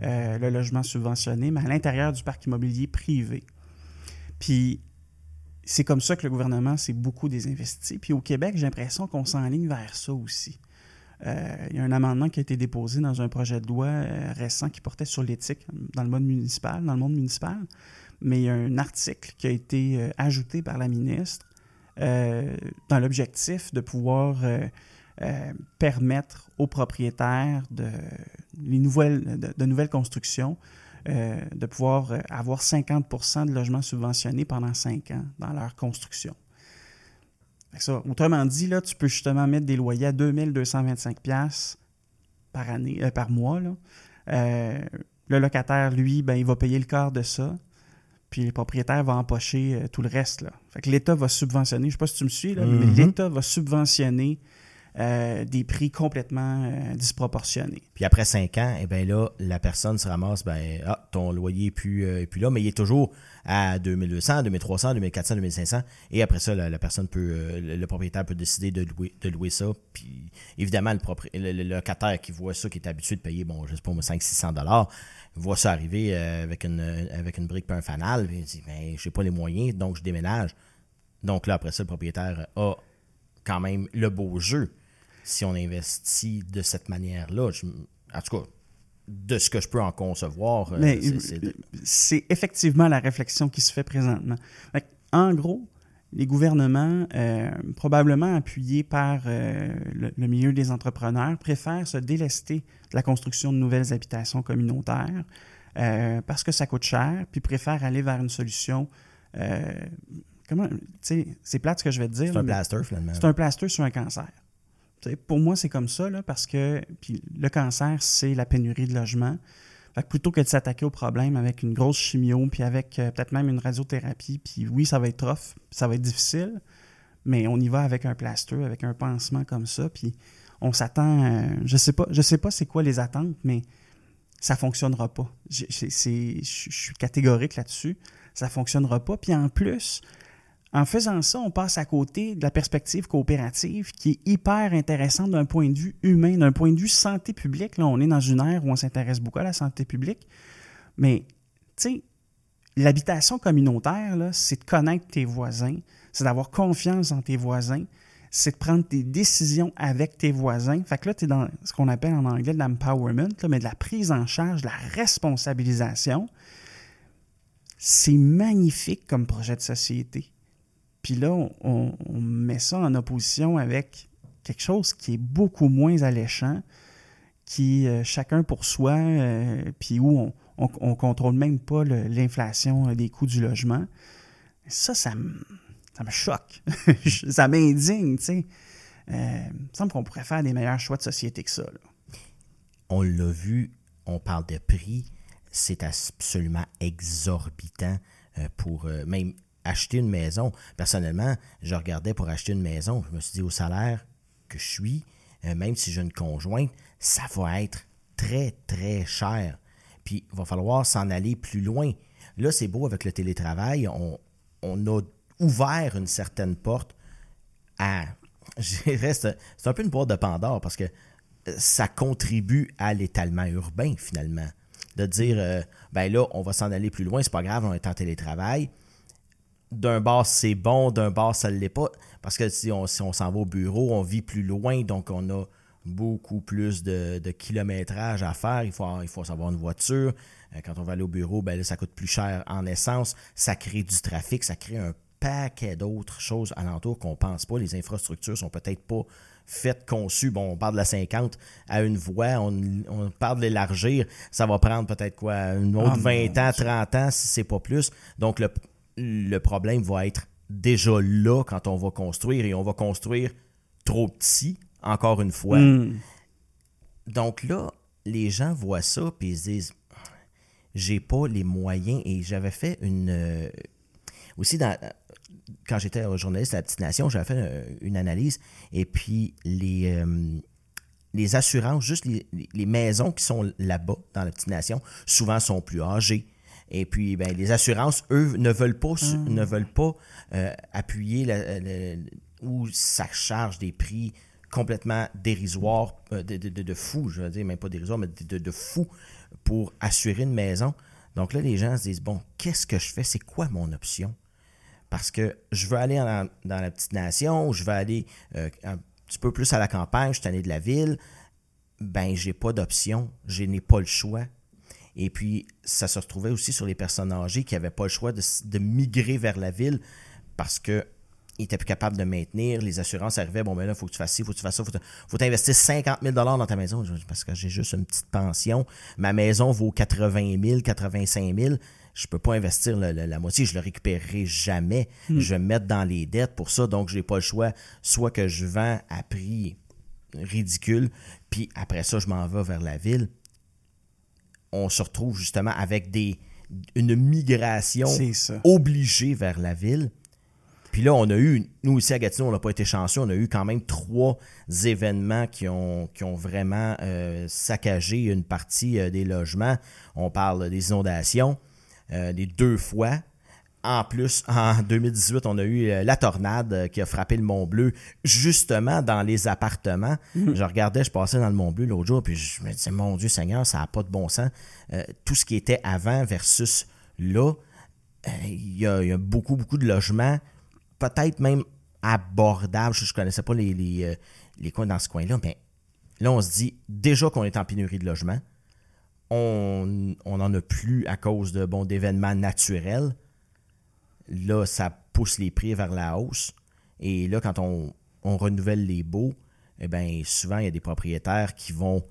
le logement subventionné, mais à l'intérieur du parc immobilier privé. Puis c'est comme ça que le gouvernement s'est beaucoup désinvesti. Puis au Québec, j'ai l'impression qu'on s'enligne vers ça aussi. Euh, il y a un amendement qui a été déposé dans un projet de loi euh, récent qui portait sur l'éthique dans le monde municipal, dans le monde municipal. Mais il y a un article qui a été ajouté par la ministre dans l'objectif de pouvoir euh, permettre aux propriétaires de, les nouvelles, de, nouvelles constructions euh, de pouvoir euh, avoir 50% de logements subventionnés pendant 5 ans dans leur construction. Ça, autrement dit, là, tu peux justement mettre des loyers à 2225 par année, par mois. le locataire, lui, ben, il va payer le quart de ça puis le propriétaire va empocher tout le reste. Là. Fait que l'État va subventionner, je ne sais pas si tu me suis, là, mais mm-hmm. l'État va subventionner euh, des prix complètement euh, disproportionnés. Puis après cinq ans, eh bien là, la personne se ramasse, ben, ah, ton loyer n'est plus, euh, plus là, mais il est toujours à 2200, 2300, 2400, 2500. Et après ça, la, personne peut, le, propriétaire peut décider de louer, de louer ça. Puis évidemment, le, locataire qui voit ça, qui est habitué de payer, bon, je sais pas, 500-600 dollars, voit ça arriver avec, une, avec une brique et un fanal. il dit, ben, je n'ai pas les moyens, donc je déménage. Donc là, après ça, le propriétaire a quand même le beau jeu si on investit de cette manière-là. En tout cas, de ce que je peux en concevoir. Euh, c'est effectivement la réflexion qui se fait présentement. En gros, les gouvernements, euh, probablement appuyés par euh, le, milieu des entrepreneurs, préfèrent se délester de la construction de nouvelles habitations communautaires parce que ça coûte cher, puis préfèrent aller vers une solution. comment, c'est plate ce que je vais te dire. C'est un plaster, finalement. C'est un plaster sur un cancer pour moi, c'est comme ça, parce que le cancer, c'est la pénurie de logement. plutôt que de s'attaquer au problème avec une grosse chimio, puis avec euh, peut-être même une radiothérapie, puis oui, ça va être rough, ça va être difficile, mais on y va avec un plaster, avec un pansement comme ça, puis on s'attend, euh, je sais pas, je sais pas c'est quoi les attentes, mais ça fonctionnera pas. Je suis catégorique là-dessus, ça fonctionnera pas. Puis en plus, en faisant ça, on passe à côté de la perspective coopérative qui est hyper intéressante d'un point de vue humain, d'un point de vue santé publique. Là, on est dans une ère où on s'intéresse beaucoup à la santé publique. Mais, tu sais, l'habitation communautaire, c'est de connaître tes voisins, c'est d'avoir confiance dans tes voisins, c'est de prendre tes décisions avec tes voisins. Fait que là, tu es dans ce qu'on appelle en anglais de l'empowerment, mais de la prise en charge, de la responsabilisation. C'est magnifique comme projet de société. Puis là, on, met ça en opposition avec quelque chose qui est beaucoup moins alléchant, qui euh, chacun pour soi, euh, puis où on ne contrôle même pas l'inflation euh, des coûts du logement. Ça, ça me, choque. ça m'indigne, tu sais. il me semble qu'on pourrait faire des meilleurs choix de société que ça. On l'a vu, on parle de prix, c'est absolument exorbitant pour même acheter une maison. Personnellement, je regardais pour acheter une maison. Je me suis dit, au salaire que je suis, euh, même si j'ai une conjointe, ça va être très, très cher. Puis, il va falloir s'en aller plus loin. Là, c'est beau avec le télétravail. On, a ouvert une certaine porte à. C'est un peu une boîte de Pandore parce que euh, ça contribue à l'étalement urbain, finalement. De dire, euh, ben là, on va s'en aller plus loin, c'est pas grave, on est en télétravail d'un bar c'est bon, d'un bar ça ne l'est pas. Parce que si on s'en va au bureau, on vit plus loin, donc on a beaucoup plus de, kilométrage à faire. Il faut, il faut savoir une voiture. Euh, quand on va aller au bureau, ben ça coûte plus cher en essence. Ça crée du trafic, ça crée un paquet d'autres choses alentour qu'on pense pas. Les infrastructures sont peut-être pas faites, conçues. Bon, on parle de la 50 à une voie, on, parle d'élargir. Ça va prendre peut-être quoi, une autre 20 ah, ans, 30 ans, si c'est pas plus. Donc, le, le problème va être déjà là quand on va construire et on va construire trop petit, encore une fois. Hmm. Donc là, les gens voient ça et ils se disent j'ai pas les moyens et j'avais fait une euh, aussi dans quand j'étais journaliste à la Petite Nation, j'avais fait euh, une analyse et puis les euh, les assurances, juste les, les maisons qui sont là-bas dans la Petite Nation, souvent sont plus âgées, et puis, ben, les assurances, eux, ne veulent pas, hmm. ne veulent pas euh, appuyer ou ça charge des prix complètement dérisoire, euh, de, de, de, fou, je veux dire, même pas dérisoire, mais de, de, fou pour assurer une maison. Donc là, les gens se disent, bon, qu'est-ce que je fais? C'est quoi mon option? Parce que je veux aller dans, la petite nation, je veux aller euh, un petit peu plus à la campagne, je suis allé de la ville. Ben, j'ai pas d'option, je n'ai pas le choix. Et puis, ça se retrouvait aussi sur les personnes âgées qui n'avaient pas le choix de, de migrer vers la ville parce que il était plus capable de maintenir. Les assurances arrivaient, bon, ben là, il faut que tu fasses ci, il faut que tu fasses ça, il faut, t'investir 50 000 dans ta maison. Parce que j'ai juste une petite pension. Ma maison vaut 80 000, 85 000. Je peux pas investir la moitié, je le récupérerai jamais. Hmm. Je vais me mettre dans les dettes pour ça, donc je n'ai pas le choix. Soit que je vends à prix ridicule, puis après ça, je m'en vais vers la ville. On se retrouve justement avec des, une migration obligée vers la ville puis là, on a eu, nous ici à Gatineau, on n'a pas été chanceux, on a eu quand même trois événements qui ont, qui ont vraiment euh, saccagé une partie euh, des logements. On parle des inondations, euh, des deux fois. En plus, en 2018, on a eu la tornade qui a frappé le Mont-Bleu, justement dans les appartements. Mhm. Je regardais, je passais dans le Mont-Bleu l'autre jour, puis je me disais, mon Dieu Seigneur, ça n'a pas de bon sens. tout ce qui était avant versus là, il y, a beaucoup, beaucoup de logements peut-être même abordable. Je ne connaissais pas les, les, euh, les, coins dans ce coin-là, mais là, on se dit déjà qu'on est en pénurie de logement. On n'en a plus à cause de bon, d'événements naturels. Là, ça pousse les prix vers la hausse. Et là, quand on, renouvelle les baux, eh bien, souvent, il y a des propriétaires qui vont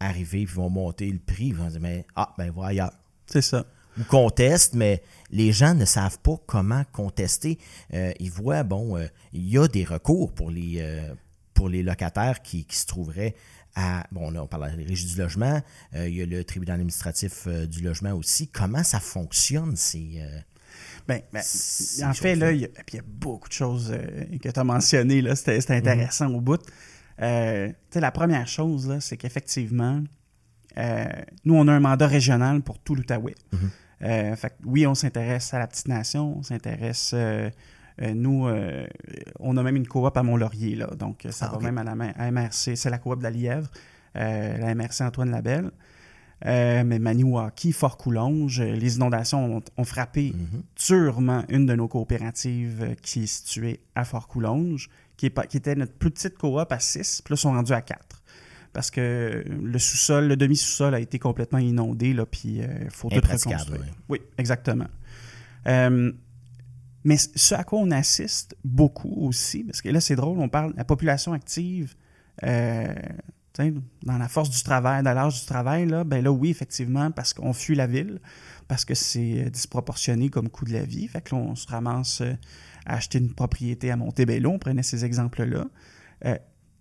arriver et vont monter le prix. Ils vont dire, mais, ah, ben, va ailleurs. C'est ça ou contestent, mais les gens ne savent pas comment contester. Euh, ils voient, bon, euh, il y a des recours pour les, euh, pour les locataires qui, se trouveraient à, bon, là, on parle de la régie du logement, il y a le tribunal administratif du logement aussi. Comment ça fonctionne, ces... Ben, ben en fait, là, il y, a, beaucoup de choses que tu as mentionnées, là, c'était, mhm. intéressant au bout. la première chose, là, c'est qu'effectivement, nous, on a un mandat régional pour tout l'Outaouais. Mhm. Euh, fait, oui, on s'intéresse à la petite nation, on s'intéresse. Euh, euh, nous, on a même une coop à Mont-Laurier, là, donc ça ah, va même à la MRC. C'est la coop de la Lièvre, la MRC Antoine Labelle. Mais Maniwaki, Fort-Coulonge, les inondations ont, frappé mhm. durement une de nos coopératives qui est située à Fort-Coulonge, qui, qui, était notre plus petite coop à 6, puis là, sont rendus à 4 parce que le sous-sol, le demi-sous-sol a été complètement inondé, là, puis il euh, faut tout reconstruire. Oui, exactement. Euh, mais ce à quoi on assiste beaucoup aussi, parce que là, c'est drôle, on parle de la population active euh, dans la force du travail, dans l'âge du travail, là, ben là, oui, effectivement, parce qu'on fuit la ville, parce que c'est disproportionné comme coût de la vie. Fait que là, on se ramasse à acheter une propriété à Montebello, on prenait ces exemples-là.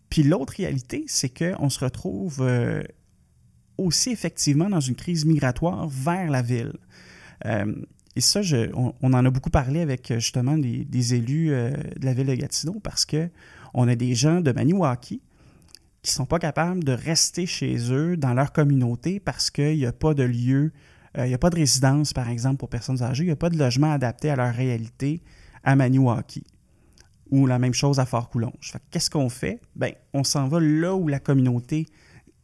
Puis l'autre réalité, c'est qu'on se retrouve euh, aussi effectivement dans une crise migratoire vers la ville. Euh, et ça, on, en a beaucoup parlé avec justement des, élus euh, de la ville de Gatineau parce que on a des gens de Maniwaki qui sont pas capables de rester chez eux dans leur communauté parce qu'il n'y a pas de lieu, il n'y a pas de résidence, par exemple, pour personnes âgées, il n'y a pas de logement adapté à leur réalité à Maniwaki ou la même chose à Fort-Coulonge. Qu'est-ce qu'on fait? Ben, on s'en va là où la communauté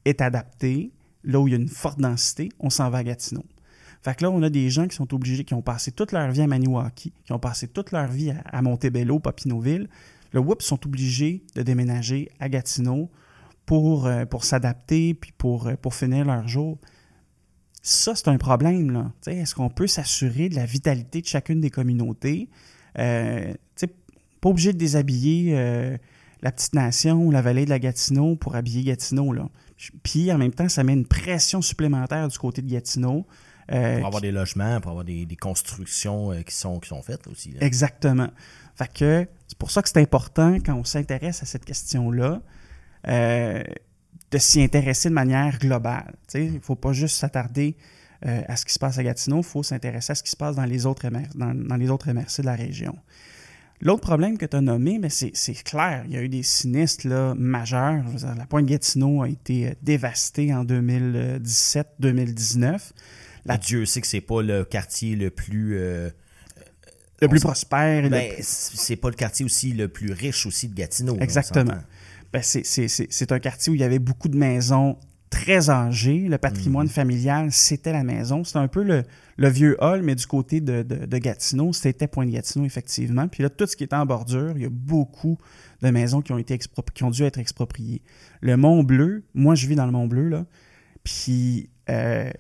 est adaptée, là où il y a une forte densité, on s'en va à Gatineau. Fait que là, on a des gens qui sont obligés, qui ont passé toute leur vie à Maniwaki, qui ont passé toute leur vie à, Montebello, Papineauville. Le whoop sont obligés de déménager à Gatineau pour, euh, pour s'adapter puis pour, euh, pour finir leur jour. Ça, c'est un problème. Là. Est-ce qu'on peut s'assurer de la vitalité de chacune des communautés? Euh, pas obligé de déshabiller euh, la petite nation ou la vallée de la Gatineau pour habiller Gatineau. Là. Puis en même temps, ça met une pression supplémentaire du côté de Gatineau. Euh, pour avoir des logements, pour avoir des, constructions euh, qui, sont, qui sont faites aussi. Exactement. Fait que c'est pour ça que c'est important quand on s'intéresse à cette question-là. De s'y intéresser de manière globale. Il ne faut pas juste s'attarder à ce qui se passe à Gatineau, il faut s'intéresser à ce qui se passe dans les autres, dans, dans les autres MRC de la région. L'autre problème que tu as nommé, mais c'est clair, il y a eu des sinistres là, majeurs. la pointe Gatineau a été euh, dévastée en 2017-2019. La... Dieu sait que c'est pas le quartier le plus euh, le plus prospère. Ben, C'est pas le quartier aussi le plus riche aussi de Gatineau. Exactement. Ben, c'est- c'est c'est- c'est un quartier où il y avait beaucoup de maisons très âgées. Le patrimoine familial, c'était la maison. C'était un peu le, le vieux hall, mais du côté de, de, de Gatineau. C'était Pointe-Gatineau, effectivement. Puis là, tout ce qui est en bordure, il y a beaucoup de maisons qui ont, été qui ont dû être expropriées. Le Mont-Bleu, moi, je vis dans le Mont-Bleu, là. Puis, euh, tu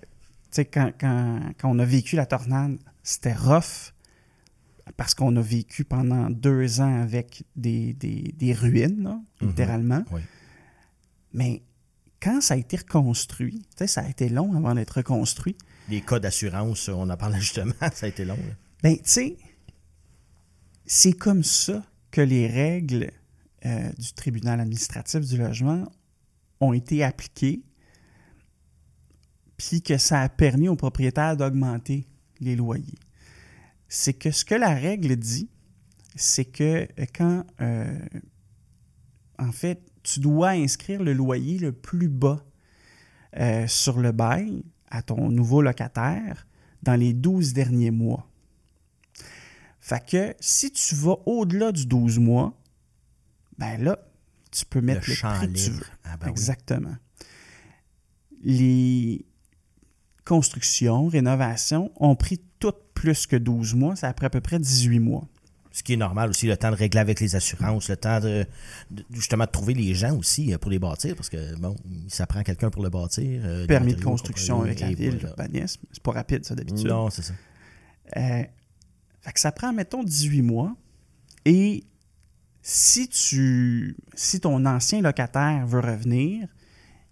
sais, quand, quand, quand on a vécu la tornade, c'était rough parce qu'on a vécu pendant deux ans avec des, des, des ruines, là, Mhm. littéralement. Oui. Mais quand ça a été reconstruit, ça a été long avant d'être reconstruit. Les cas d'assurance, on en parlait justement, ça a été long. là. Ben, tu sais, c'est comme ça que les règles euh, du tribunal administratif du logement ont été appliquées, puis que ça a permis aux propriétaires d'augmenter les loyers. C'est que ce que la règle dit, c'est que quand, euh, en fait, tu dois inscrire le loyer le plus bas euh, sur le bail à ton nouveau locataire dans les 12 derniers mois. Fait que si tu vas au-delà du 12 mois, ben là, tu peux mettre le, champ prix que tu veux. Ah ben oui. Exactement. Les constructions, rénovations ont pris toutes plus que 12 mois. Ça a pris à peu près 18 mois. Ce qui est normal aussi, le temps de régler avec les assurances, le temps de, de- justement de trouver les gens aussi euh, pour les bâtir, parce que bon, ça prend quelqu'un pour le bâtir. euh, Permis de construction avec la ville, l'urbanisme. C'est pas rapide, ça, d'habitude. Non, c'est ça. Euh, fait que ça prend, mettons, 18 mois. Et si tu si ton ancien locataire veut revenir,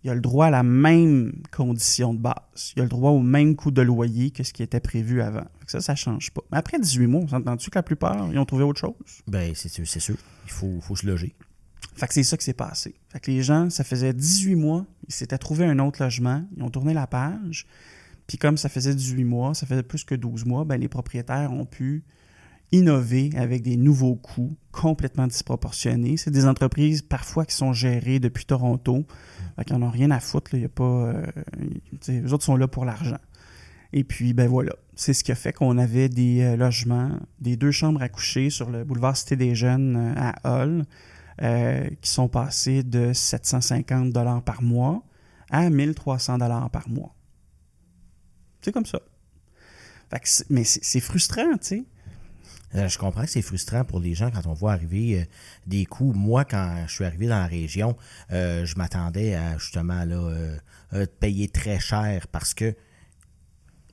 il a le droit à la même condition de base. Il a le droit au même coût de loyer que ce qui était prévu avant. Ça, ça change pas. Mais après 18 mois, on s'entend-tu que la plupart, ils ont trouvé autre chose? Ben, c'est sûr, c'est sûr. Il faut, faut se loger. Fait que c'est ça qui s'est passé. Fait que les gens, ça faisait 18 mois, ils s'étaient trouvé un autre logement, ils ont tourné la page. Puis comme ça faisait 18 mois, ça faisait plus que 12 mois, ben les propriétaires ont pu innover avec des nouveaux coûts complètement disproportionnés. C'est des entreprises parfois qui sont gérées depuis Toronto. Fait qu'ils n'en ont rien à foutre. y a pas, euh, sais, eux autres sont là pour l'argent. Et puis, ben voilà, c'est ce qui a fait qu'on avait des euh, logements, des deux chambres à coucher sur le boulevard Cité des Jeunes euh, à Hull, euh, qui sont passés de 750 dollars par mois à 1300 dollars par mois. C'est comme ça. Mais c'est frustrant, tu sais. Euh, je comprends que c'est frustrant pour les gens quand on voit arriver euh, des coûts. Moi, quand je suis arrivé dans la région, euh, je m'attendais à justement là, payer très cher parce que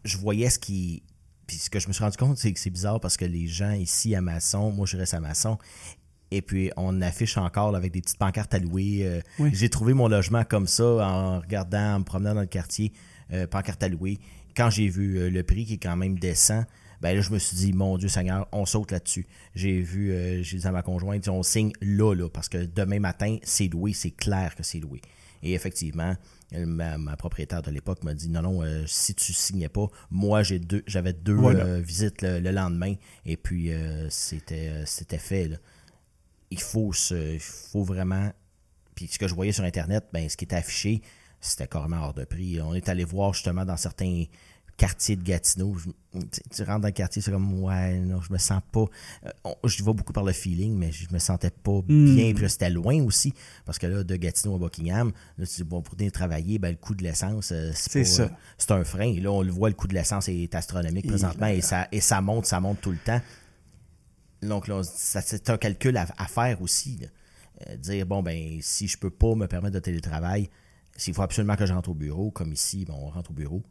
je voyais ce qui. Puis ce que je me suis rendu compte, c'est que c'est bizarre parce que les gens ici à Masson, moi je reste à Masson, et puis on affiche encore là, avec des petites pancartes à louer. euh, Oui. J'ai trouvé mon logement comme ça en regardant, en me promenant dans le quartier, euh, pancarte à louer. Quand j'ai vu euh, le prix qui est quand même décent, ben là je me suis dit, mon Dieu Seigneur, on saute là-dessus. J'ai vu, euh, j'ai dit à ma conjointe, on signe là, là, parce que demain matin, c'est loué, c'est clair que c'est loué. Et effectivement, ma, ma propriétaire de l'époque m'a dit non, non, euh, si tu signais pas, moi j'ai deux, j'avais deux Voilà. euh, visites le, le lendemain et puis c'était, c'était fait. là. Il faut se, il faut vraiment. Puis ce que je voyais sur Internet, ben, ce qui était affiché, c'était carrément hors de prix. On est allé voir justement dans certains quartiers de Gatineau. Je- tu, tu rentres dans le quartier, c'est comme, ouais, non, je me sens pas. euh, je vais beaucoup par le feeling, mais je me sentais pas bien. Puis c'était loin aussi, parce que là, de Gatineau à Buckingham, là, tu dis, bon, pour venir travailler, ben, le coût de l'essence, euh, c'est euh, c'est un frein. Et là, on le voit, le coût de l'essence est astronomique Et présentement là, et ça, et ça monte, ça monte tout le temps. Donc là, c'est un calcul à, à faire aussi. dire, bon, ben, si je peux pas me permettre de télétravail, s'il faut absolument que je rentre au bureau, comme ici, bon, on rentre au bureau,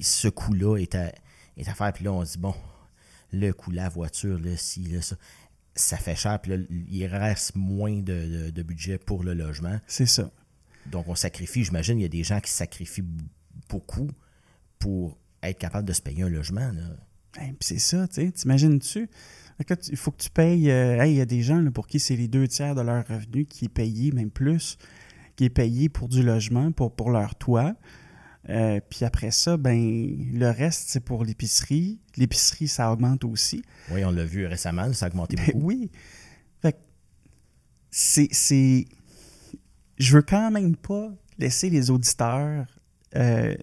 ce coût-là est à, est à faire. Puis là, on se dit, bon, le coût, la voiture, là, si, là, ça, ça fait cher. Puis là, il reste moins de, de- de budget pour le logement. C'est ça. Donc, on sacrifie, j'imagine, il y a des gens qui sacrifient beaucoup pour être capable de se payer un logement. Puis c'est ça, tu sais. T'imagines-tu? Il faut que tu payes. euh, hey, il y a des gens là, pour qui c'est les deux tiers de leur revenu qui est payé, même plus, qui est payé pour du logement, pour, pour leur toit. Euh, puis après ça, ben le reste, c'est pour l'épicerie. L'épicerie, ça augmente aussi. Oui, on l'a vu récemment, ça a augmenté Ben beaucoup. oui. Fait c'est, c'est. Je veux quand même pas laisser les auditeurs euh,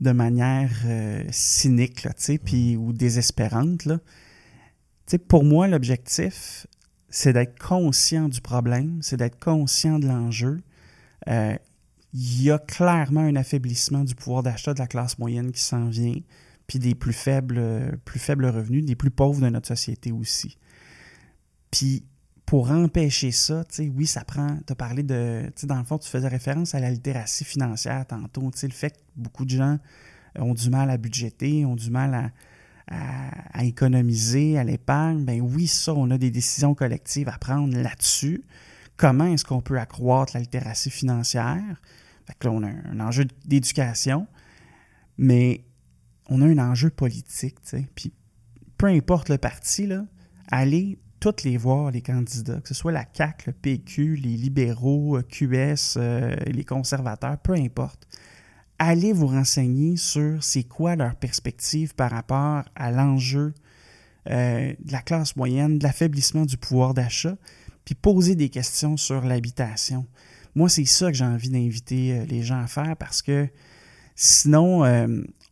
de manière euh, cynique, là, puis ou désespérante, là. Pour moi, l'objectif, c'est d'être conscient du problème, c'est d'être conscient de l'enjeu. Euh, il y a clairement un affaiblissement du pouvoir d'achat de la classe moyenne qui s'en vient, puis des plus faibles, plus faibles revenus, des plus pauvres de notre société aussi. Puis pour empêcher ça, oui, ça prend. Tu as parlé de. Dans le fond, tu faisais référence à la littératie financière tantôt. Le fait que beaucoup de gens ont du mal à budgéter, ont du mal à, à, économiser, à l'épargne. Ben oui, ça, on a des décisions collectives à prendre là-dessus. Comment est-ce qu'on peut accroître la littératie financière? Là, on a un enjeu d'éducation, mais on a un enjeu politique. Puis peu importe le parti, là, aller toutes les voir, les candidats, que ce soit la CAC, le PQ, les libéraux, euh, QS, euh, les conservateurs, peu importe. Allez vous renseigner sur c'est quoi leur perspective par rapport à l'enjeu euh, de la classe moyenne, de l'affaiblissement du pouvoir d'achat, puis poser des questions sur l'habitation. Moi, c'est ça que j'ai envie d'inviter les gens à faire parce que sinon,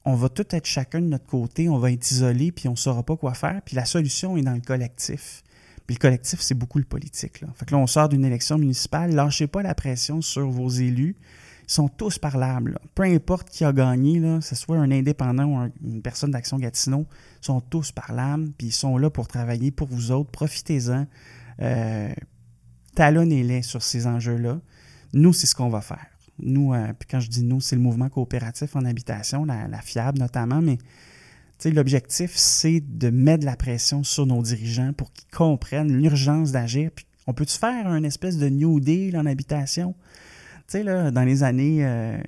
on va tout être chacun de notre côté, on va être isolé, puis on ne saura pas quoi faire, puis la solution est dans le collectif. Puis le collectif, c'est beaucoup le politique. Là. Fait que là, on sort d'une élection municipale, lâchez pas la pression sur vos élus. Ils sont tous parlables. Peu importe qui a gagné, là, que ce soit un indépendant ou une personne d'Action Gatineau, ils sont tous parlables, puis ils sont là pour travailler pour vous autres. Profitez-en. Euh, talonnez-les sur ces enjeux-là. Nous, c'est ce qu'on va faire. Nous, euh, puis quand je dis nous, c'est le mouvement coopératif en habitation, la, la FIAB notamment, mais l'objectif, c'est de mettre la pression sur nos dirigeants pour qu'ils comprennent l'urgence d'agir. on peut-tu faire un espèce de New Deal en habitation? Tu sais, là, dans les années... Euh,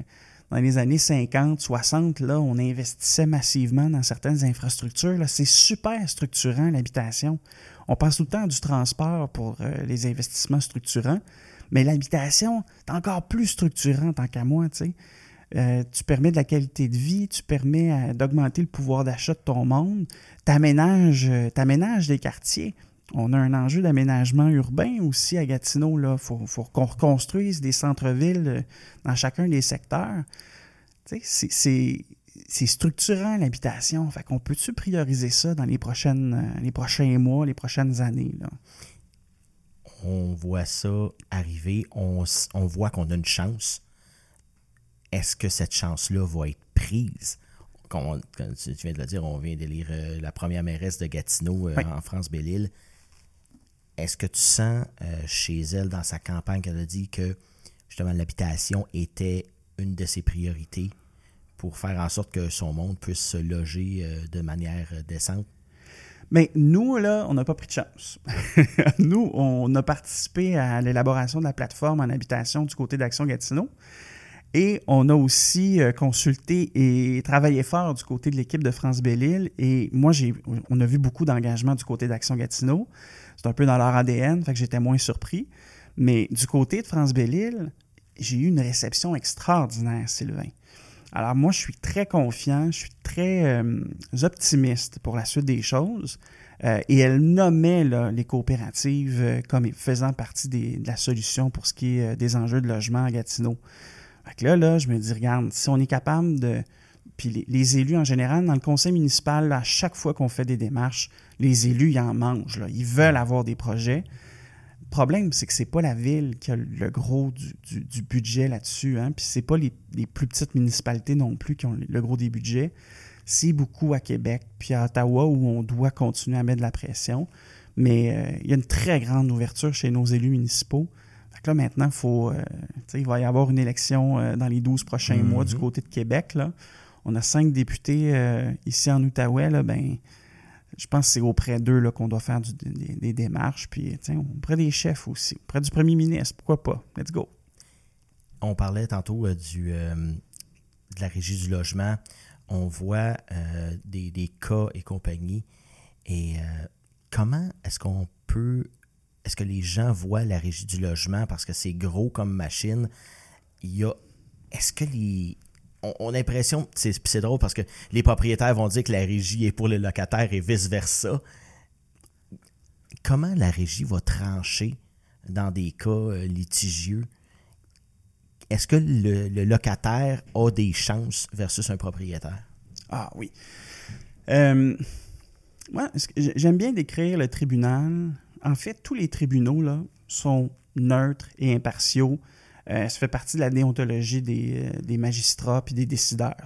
dans les années 50, 60, là, on investissait massivement dans certaines infrastructures. C'est super structurant, l'habitation. On pense tout le temps du transport pour euh, les investissements structurants, mais l'habitation est encore plus structurant tant qu'à moi. Euh, tu permets de la qualité de vie, tu permets euh, d'augmenter le pouvoir d'achat de ton monde, tu aménages, des quartiers. On a un enjeu d'aménagement urbain aussi à Gatineau. Il faut, qu'on reconstruise des centres-villes dans chacun des secteurs. C'est structurant l'habitation. Fait qu'on peut-tu prioriser ça dans les, prochaines, les prochains mois, les prochaines années? On voit ça arriver. On, on voit qu'on a une chance est-ce que cette chance-là va être prise? Comme, tu viens de le dire, on vient d'élire euh, la première mairesse de Gatineau euh, en France, Belle-Île. Est-ce que tu sens euh, chez elle, dans sa campagne, qu'elle a dit que justement l'habitation était une de ses priorités? Pour faire en sorte que son monde puisse se loger de manière décente? Mais nous, là, on n'a pas pris de chance. nous, on a participé à l'élaboration de la plateforme en habitation du côté d'Action Gatineau. Et on a aussi euh, consulté et travaillé fort du côté de l'équipe de France Belle-Île. Et moi, j'ai, on a vu beaucoup d'engagement du côté d'Action Gatineau. C'est un peu dans leur ADN, fait que j'étais moins surpris. Mais du côté de France Belle-Île, j'ai eu une réception extraordinaire, Sylvain. Alors moi, je suis très confiant, je suis très euh, optimiste pour la suite des choses. Euh, et elle nommait les coopératives comme faisant partie de la solution pour ce qui est des enjeux de logement à Gatineau. Fait que là, là, je me dis, regarde, si on est capable de. Puis les, élus en général, dans le conseil municipal, à chaque fois qu'on fait des démarches, les élus, ils en mangent. Là. Ils veulent avoir des projets. Le problème, c'est que c'est pas la ville qui a le gros du, budget là-dessus. Hein? Puis c'est pas les, plus petites municipalités non plus qui ont le gros des budgets. C'est beaucoup à Québec, puis à Ottawa, où on doit continuer à mettre de la pression. Mais euh, il y a une très grande ouverture chez nos élus municipaux là, maintenant, faut, euh, il va y avoir une élection euh, dans les 12 prochains mois du mhm. côté de Québec. Là. On a cinq députés ici en Outaouais. Là, ben, je pense que c'est auprès d'eux qu'on doit faire des, démarches. Puis, auprès des chefs aussi, auprès du premier ministre. Pourquoi pas? Let's go. On parlait tantôt du, de la régie du logement. On voit des, des, cas et compagnie. Et comment est-ce qu'on peut est-ce que les gens voient la régie du logement? Parce que c'est gros comme machine? Il y a. Est-ce que les. On, a l'impression. C'est drôle parce que les propriétaires vont dire que la régie est pour les locataires et vice-versa. Comment la régie va trancher dans des cas euh, litigieux? Est-ce que le, locataire a des chances versus un propriétaire? Ah oui. Euh, J'aime bien décrire le tribunal en fait, tous les tribunaux là, sont neutres et impartiaux. Ça fait partie de la déontologie des, magistrats puis des décideurs.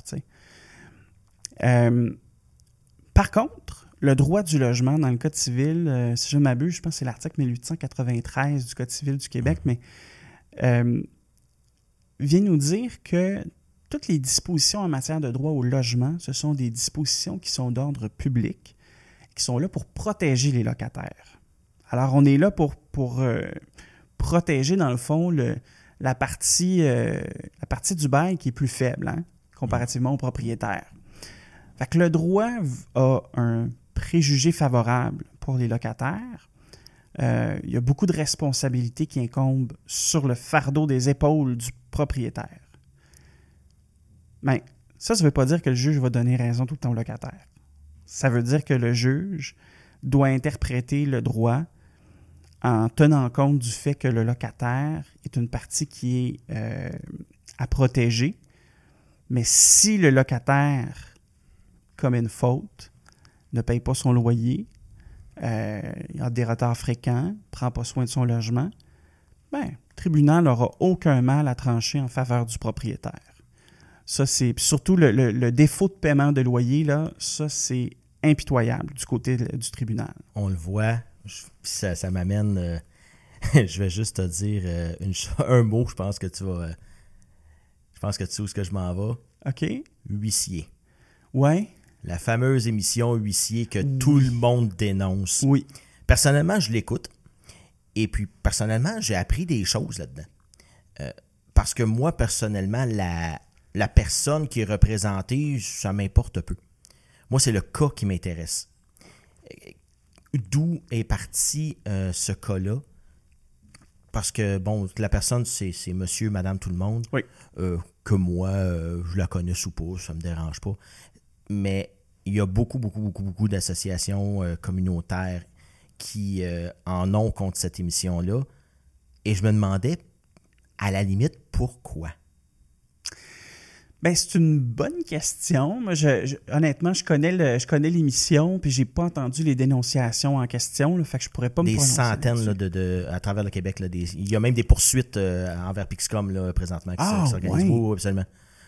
par contre, le droit du logement dans le Code civil, si je ne m'abuse, je pense que c'est l'article 1893 du Code civil du Québec, mais vient nous dire que toutes les dispositions en matière de droit au logement, ce sont des dispositions qui sont d'ordre public, qui sont là pour protéger les locataires. Alors, on est là pour, pour euh, protéger, dans le fond, le, la, partie, euh, la partie du bail qui est plus faible, hein, comparativement aux propriétaires. Fait le droit a un préjugé favorable pour les locataires. Euh, il y a beaucoup de responsabilités qui incombent sur le fardeau des épaules du propriétaire. Mais ça, ça ne veut pas dire que le juge va donner raison tout le temps au locataire. Ça veut dire que le juge doit interpréter le droit en tenant compte du fait que le locataire est une partie qui est euh, à protéger. Mais si le locataire commet une faute, ne paye pas son loyer, euh, a des retards fréquents, prend pas soin de son logement, ben, le tribunal n'aura aucun mal à trancher en faveur du propriétaire. C'est surtout le, défaut de paiement de loyer, là, ça, c'est impitoyable du côté du tribunal. On le voit, ça, ça m'amène. Euh, je vais juste te dire euh, un mot, je pense que tu vas. Euh, je pense que tu sais où ce que je m'en vais. OK. Huissier. Ouais. La fameuse émission Huissier que tout le monde dénonce. Oui. Personnellement, je l'écoute. Et puis, personnellement, j'ai appris des choses là-dedans. parce que moi, personnellement, la, la personne qui est représentée, ça m'importe peu. Moi, c'est le cas qui m'intéresse. D'où est parti euh, ce cas-là? Parce que, bon, la personne, c'est monsieur, madame, tout le monde. Oui. Euh, que moi, euh, je la connais ou pas, ça me dérange pas. Mais il y a beaucoup, beaucoup, beaucoup, beaucoup d'associations communautaires qui en ont contre cette émission-là. Et je me demandais, à la limite, pourquoi? Ben, c'est une bonne question. Moi, je, honnêtement, je connais le, je connais l'émission, puis j'ai pas entendu les dénonciations en question. Là, fait que je pourrais pas me Des centaines de, de, à travers le Québec. Là, des, il y a même des poursuites euh, envers Pixcom là, présentement qui ah, s'organisent. Oui, absolument.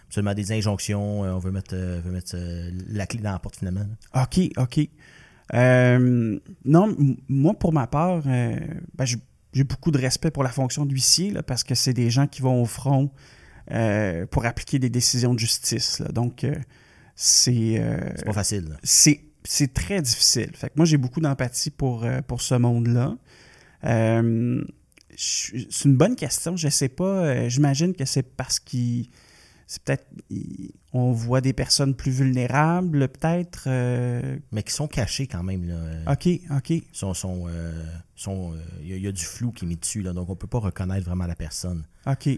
Absolument des injonctions. Euh, on veut mettre, euh, veut mettre la clé dans la porte finalement. OK, OK. non, moi, pour ma part, ben, j'ai beaucoup de respect pour la fonction d'huissier parce que c'est des gens qui vont au front euh, pour appliquer des décisions de justice. Donc, euh, c'est. Euh, c'est pas facile. C'est très difficile. Fait que moi, j'ai beaucoup d'empathie pour, pour ce monde-là. c'est une bonne question. Je sais pas. J'imagine que c'est parce qu'il. C'est peut-être. On voit des personnes plus vulnérables, peut-être. Mais qui sont cachées quand même. Là. OK, OK. Sont, sont, sont, il y, a du flou qui est mis dessus, là, donc on peut pas reconnaître vraiment la personne. OK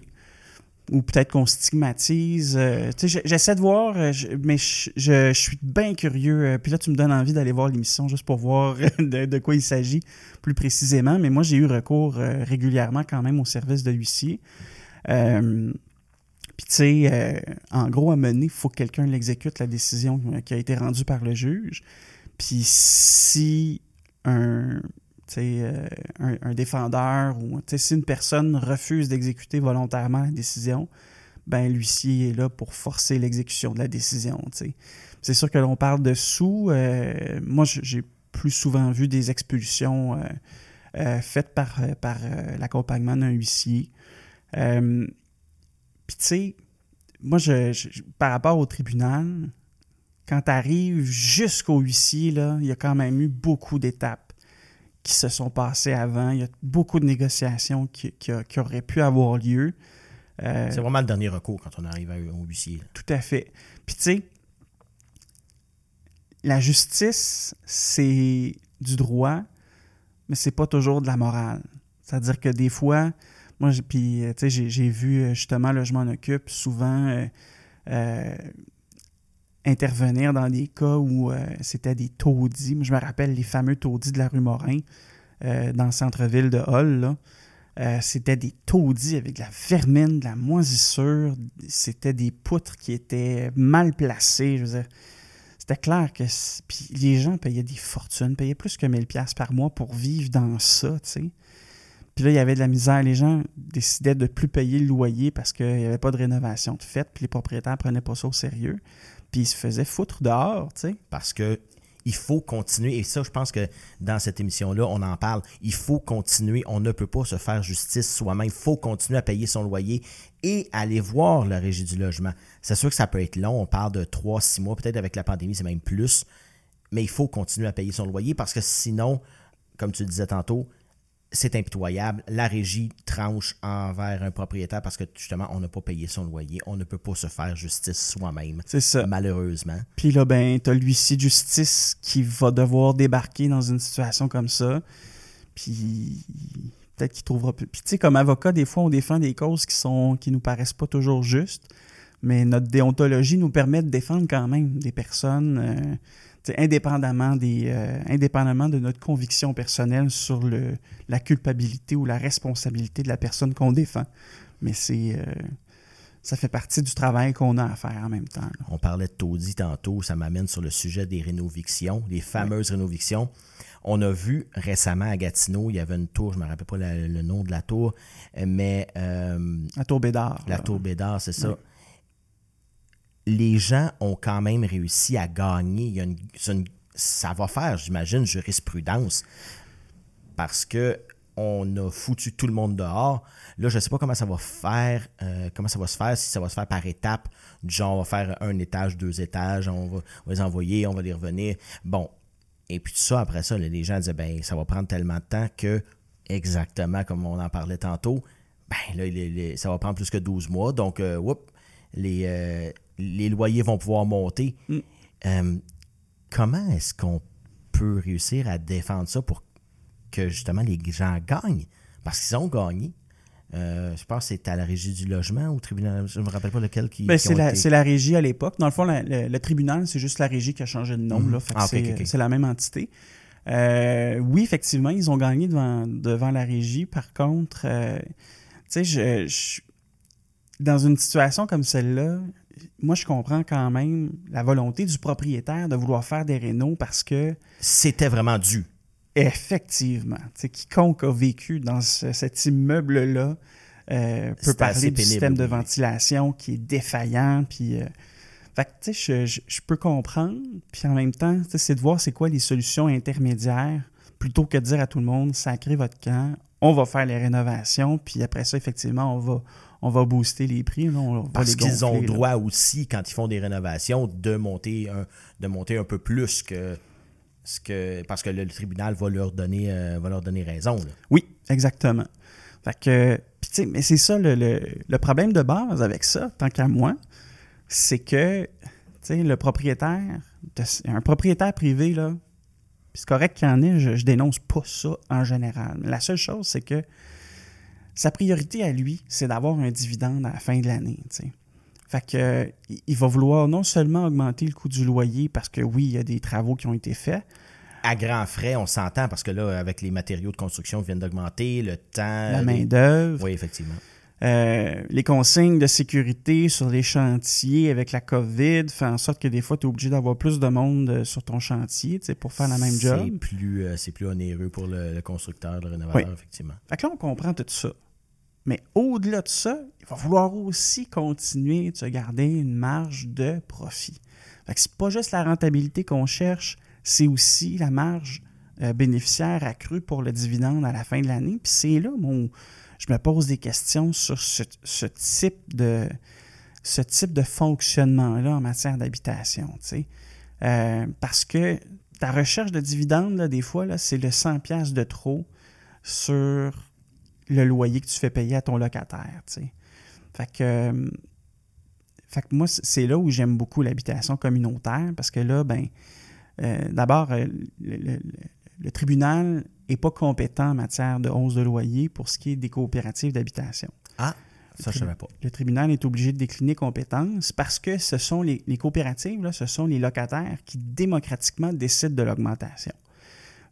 ou peut-être qu'on stigmatise. Euh, j'essaie de voir, euh, mais je, suis bien curieux. Euh, puis là, tu me donnes envie d'aller voir l'émission juste pour voir de, quoi il s'agit plus précisément. Mais moi, j'ai eu recours régulièrement quand même au service de l'huissier. puis, tu sais, en gros, à mener, il faut que quelqu'un l'exécute, la décision qui a été rendue par le juge. Puis, si un, euh, un, défendeur ou si une personne refuse d'exécuter volontairement la décision, ben l'huissier est là pour forcer l'exécution de la décision. C'est sûr que l'on parle de sous. Euh, moi, j'ai plus souvent vu des expulsions euh, faites par, par l'accompagnement d'un huissier. Puis tu sais, moi, je, par rapport au tribunal, quand tu arrives jusqu'au huissier, il y a quand même eu beaucoup d'étapes qui se sont passées avant. Il y a beaucoup de négociations qui, auraient pu avoir lieu. Euh, c'est vraiment le dernier recours quand on arrive au huissier. Tout à fait. Puis tu sais, la justice, c'est du droit, mais c'est pas toujours de la morale. C'est-à-dire que des fois, moi, puis tu sais, j'ai vu euh, justement, là, je m'en occupe souvent. Euh, intervenir dans des cas où euh, c'était des taudis. Je me rappelle les fameux taudis de la rue Morin euh, dans le centre-ville de Hall. Euh, c'était des taudis avec de la vermine, de la moisissure. C'était des poutres qui étaient mal placées. C'était clair que puis les gens payaient des fortunes, payaient plus que 1000 pièces par mois pour vivre dans ça, tu sais. Puis là, il y avait de la misère. Les gens décidaient de plus payer le loyer parce qu'il n'y avait pas de rénovation de fait, puis les propriétaires prenaient pas ça au sérieux. Puis ils se faisaient foutre dehors, tu sais. Parce que il faut continuer. Et ça, je pense que dans cette émission-là, on en parle. Il faut continuer. On ne peut pas se faire justice soi-même. Il faut continuer à payer son loyer et aller voir la régie du logement. C'est sûr que ça peut être long. On parle de 3-6 mois. Peut-être avec la pandémie, c'est même plus. Mais il faut continuer à payer son loyer parce que sinon, comme tu le disais tantôt, c'est impitoyable. La régie tranche envers un propriétaire parce que justement, on n'a pas payé son loyer. On ne peut pas se faire justice soi-même. C'est ça. Malheureusement. Puis là, ben, t'as l'huissier de justice qui va devoir débarquer dans une situation comme ça. Puis peut-être qu'il trouvera plus. Puis tu sais, comme avocat, des fois, on défend des causes qui sont qui nous paraissent pas toujours justes. Mais notre déontologie nous permet de défendre quand même des personnes. Euh, indépendamment, des, euh, indépendamment de notre conviction personnelle sur le, la culpabilité ou la responsabilité de la personne qu'on défend. Mais c'est euh, ça fait partie du travail qu'on a à faire en même temps. On parlait de taudis tantôt, ça m'amène sur le sujet des rénovictions, les fameuses rénovictions. On a vu récemment à Gatineau, il y avait une tour, je ne me rappelle pas le nom de la tour, mais... Euh, la tour Bédard. La tour Bédard, c'est ça les gens ont quand même réussi à gagner. Il ça va faire, j'imagine, jurisprudence parce que on a foutu tout le monde dehors. Là, je ne sais pas comment ça va faire, euh, comment ça va se faire, si ça va se faire par étapes, genre on va faire un étage, deux étages, on va, les envoyer, on va les revenir. Bon. Et puis tout ça, après ça, les gens disaient ben ça va prendre tellement de temps que, exactement comme on en parlait tantôt, ben là, ça va prendre plus que 12 mois. Donc, euh, les, euh, les loyers vont pouvoir monter. Mm. Euh, comment est-ce qu'on peut réussir à défendre ça pour que justement les gens gagnent? Parce qu'ils ont gagné. Euh, je pense que c'est à la régie du logement ou au tribunal, je ne me rappelle pas lequel qui. Ben, c'est, la, régie à l'époque. Dans le fond, le, tribunal, c'est juste la régie qui a changé de nom. Mm-hmm. Ah, c'est, la même entité. Euh, oui, effectivement, ils ont gagné devant, devant la régie. Par contre, tu sais, je, dans une situation comme celle-là, moi, je comprends quand même la volonté du propriétaire de vouloir faire des rénaux parce que. C'était vraiment dû. Effectivement. quiconque a vécu dans cet immeuble-là euh, peut parler du système de ventilation qui est défaillant. Puis, euh, fait tu sais, je, peux comprendre. Puis en même temps, c'est de voir c'est quoi les solutions intermédiaires plutôt que de dire à tout le monde, sacrez votre camp, on va faire les rénovations, puis après ça, effectivement, on va, on va booster les prix. Parce qu'ils ont droit aussi, quand ils font des rénovations, de monter un, de monter un peu plus que ce que. Parce que le, tribunal va leur donner, euh, va leur donner raison. Oui, exactement. Fait que. mais c'est ça le, problème de base avec ça, tant qu'à moi, c'est que le propriétaire, un propriétaire privé, là, c'est correct qu'il y en ait, je, je dénonce pas ça en général. La seule chose, c'est que sa priorité à lui, c'est d'avoir un dividende à la fin de l'année. Fait que, il va vouloir non seulement augmenter le coût du loyer parce que oui, il y a des travaux qui ont été faits. À grands frais, on s'entend parce que là, avec les matériaux de construction qui viennent d'augmenter, le temps. La main-d'œuvre. Oui, effectivement. Euh, les consignes de sécurité sur les chantiers avec la COVID font en sorte que des fois, tu es obligé d'avoir plus de monde euh, sur ton chantier pour faire la même job. C'est plus, euh, plus onéreux pour le, constructeur, le rénovateur, effectivement. Fait que là, on comprend tout ça. Mais au-delà de ça, il va vouloir aussi continuer de se garder une marge de profit. Fait que c'est pas juste la rentabilité qu'on cherche, c'est aussi la marge euh, bénéficiaire accrue pour le dividende à la fin de l'année. Puis c'est là mon, je me pose des questions sur ce, type de ce type de fonctionnement-là en matière d'habitation. Euh, parce que ta recherche de dividende, des fois, c'est le 100$ de trop sur le loyer que tu fais payer à ton locataire. Fait que, euh, fait que moi, c'est là où j'aime beaucoup l'habitation communautaire parce que là, ben, euh, d'abord, le, tribunal n'est pas compétent en matière de hausse de loyer pour ce qui est des coopératives d'habitation. Ah, ça, je ne savais pas. Le tribunal est obligé de décliner compétence parce que ce sont les, les coopératives, là, ce sont les locataires qui démocratiquement décident de l'augmentation.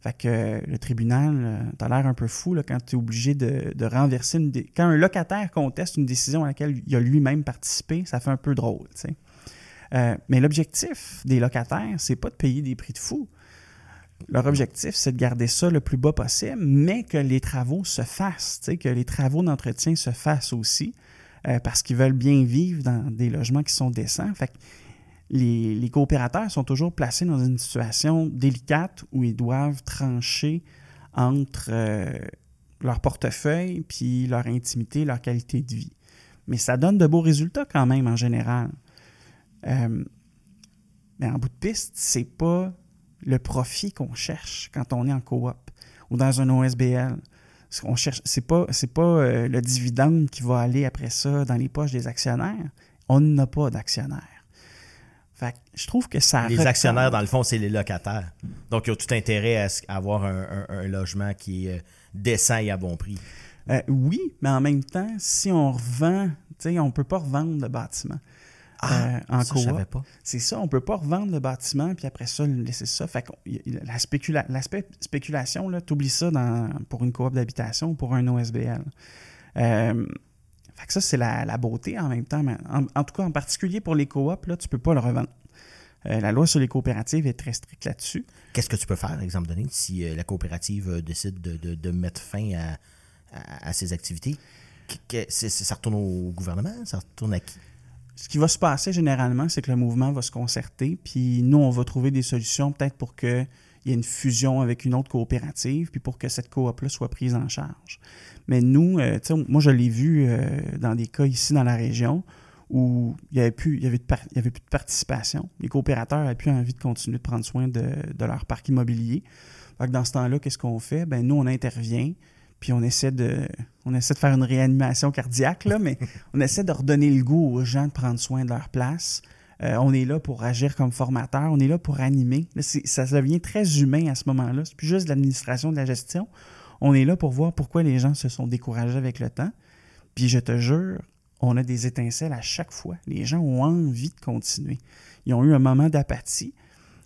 Fait que euh, le tribunal, euh, t'as l'air un peu fou là, quand tu es obligé de, renverser une. Quand un locataire conteste une décision à laquelle il a lui-même participé, ça fait un peu drôle. Euh, mais l'objectif des locataires, c'est pas de payer des prix de fou. Leur objectif, c'est de garder ça le plus bas possible, mais que les travaux se fassent, que les travaux d'entretien se fassent aussi, euh, parce qu'ils veulent bien vivre dans des logements qui sont décents. Fait les, coopérateurs sont toujours placés dans une situation délicate où ils doivent trancher entre euh, leur portefeuille puis leur intimité, leur qualité de vie. Mais ça donne de beaux résultats quand même en général. Euh, mais en bout de piste, c'est pas le profit qu'on cherche quand on est en coop ou dans un OSBL. Ce qu'on cherche, c'est pas, c'est pas euh, le dividende qui va aller après ça dans les poches des actionnaires. On n'a pas d'actionnaires. Fait je trouve que ça. Les actionnaires, dans le fond, c'est les locataires. Donc, ils ont tout intérêt à, avoir un, logement qui est euh, décent et à bon prix. Euh, oui, mais en même temps, si on revend, on ne peut pas revendre le bâtiment. Ah, euh, en ça, pas. C'est ça, on ne peut pas revendre le bâtiment puis après ça, laisser ça. Fait l'aspect spéculation, tu oublies ça dans, pour une coop d'habitation ou pour un OSBL. Euh, fait que ça, c'est la, beauté en même temps. en, tout cas, en particulier pour les coops, là, tu ne peux pas le revendre. Euh, la loi sur les coopératives est très stricte là-dessus. Qu'est-ce que tu peux faire, exemple donné, si la coopérative décide de, mettre fin à, à, ses activités? ça retourne au gouvernement? Ça retourne à qui? Ce qui va se passer généralement, c'est que le mouvement va se concerter, puis nous, on va trouver des solutions peut-être pour qu'il y ait une fusion avec une autre coopérative, puis pour que cette coop-là soit prise en charge. Mais nous, euh, moi, je l'ai vu euh, dans des cas ici dans la région où il n'y avait, plus, y avait, avait plus de participation. Les coopérateurs n'avaient plus envie de continuer de prendre soin de, leur parc immobilier. dans ce temps-là, qu'est-ce qu'on fait? Ben, nous, on intervient, puis on essaie de, on essaie de faire une réanimation cardiaque, là, mais on essaie de redonner le goût aux gens de prendre soin de leur place. Euh, on est là pour agir comme formateur, on est là pour animer. ça devient très humain à ce moment-là. C'est plus juste de l'administration, de la gestion. On est là pour voir pourquoi les gens se sont découragés avec le temps. Puis je te jure, on a des étincelles à chaque fois. Les gens ont envie de continuer. Ils ont eu un moment d'apathie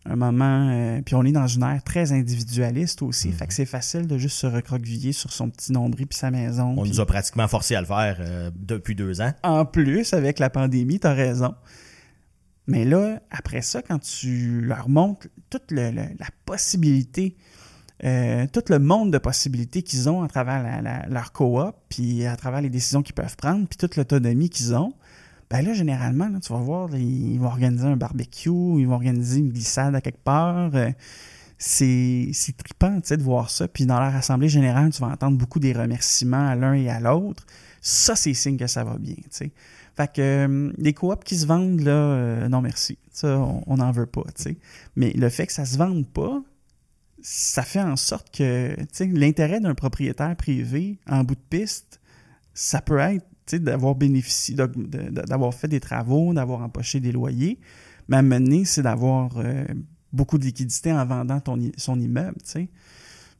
un moment. Euh, puis on est dans une ère très individualiste aussi. Fait que mhm. c'est facile de juste se recroqueviller sur son petit nombril puis sa maison. On nous a pratiquement forcé à le faire euh, depuis deux ans. En plus, avec la pandémie, tu as raison. Mais là, après ça, quand tu leur montres toute la possibilité, euh, tout le monde de possibilités qu'ils ont à travers leur coop, puis à travers les décisions qu'ils peuvent prendre, puis toute l'autonomie qu'ils ont, ben là, généralement, tu vas voir, ils vont organiser un barbecue, ils vont organiser une glissade à quelque part. Euh, c'est trippant, tu sais, de voir ça. Puis dans leur assemblée générale, tu vas entendre beaucoup des remerciements à l'un et à l'autre. Ça, c'est signe que ça va bien, tu sais. Fait que euh, les coops qui se vendent, là, euh, non merci. Ça, on n'en veut pas, tu sais. Mais le fait que ça se vende pas, ça fait en sorte que, tu sais, l'intérêt d'un propriétaire privé en bout de piste, ça peut être d'avoir bénéficié, d'avoir fait des travaux, d'avoir empoché des loyers. Mais à mener, c'est d'avoir euh, beaucoup de liquidités en vendant ton, son immeuble.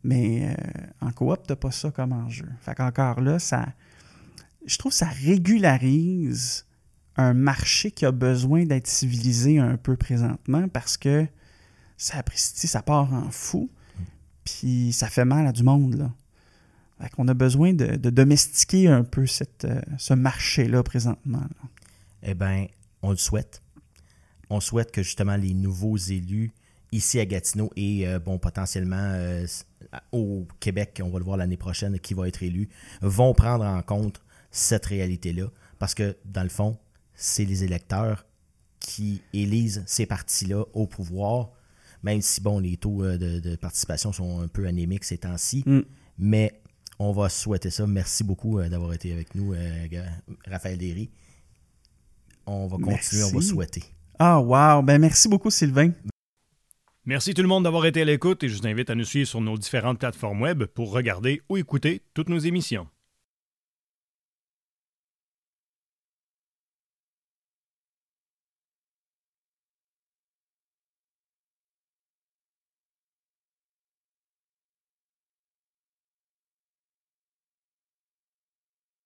Mais euh, en coop, tu n'as pas ça comme enjeu. Fait qu'encore là, ça, je trouve que ça régularise un marché qui a besoin d'être civilisé un peu présentement parce que ça, ça part en fou, puis ça fait mal à du monde, là. On a besoin de, domestiquer un peu cette, euh, ce marché-là présentement. Eh bien, on le souhaite. On souhaite que justement les nouveaux élus ici à Gatineau et euh, bon potentiellement euh, au Québec, on va le voir l'année prochaine, qui va être élu, vont prendre en compte cette réalité-là. Parce que dans le fond, c'est les électeurs qui élisent ces partis-là au pouvoir, même si bon, les taux de, participation sont un peu anémiques ces temps-ci. Mm. Mais on va souhaiter ça. Merci beaucoup euh, d'avoir été avec nous, euh, Raphaël Derry. On va continuer, on va souhaiter. Ah, wow! Ben, merci beaucoup, Sylvain. Merci tout le monde d'avoir été à l'écoute et je vous invite à nous suivre sur nos différentes plateformes web pour regarder ou écouter toutes nos émissions.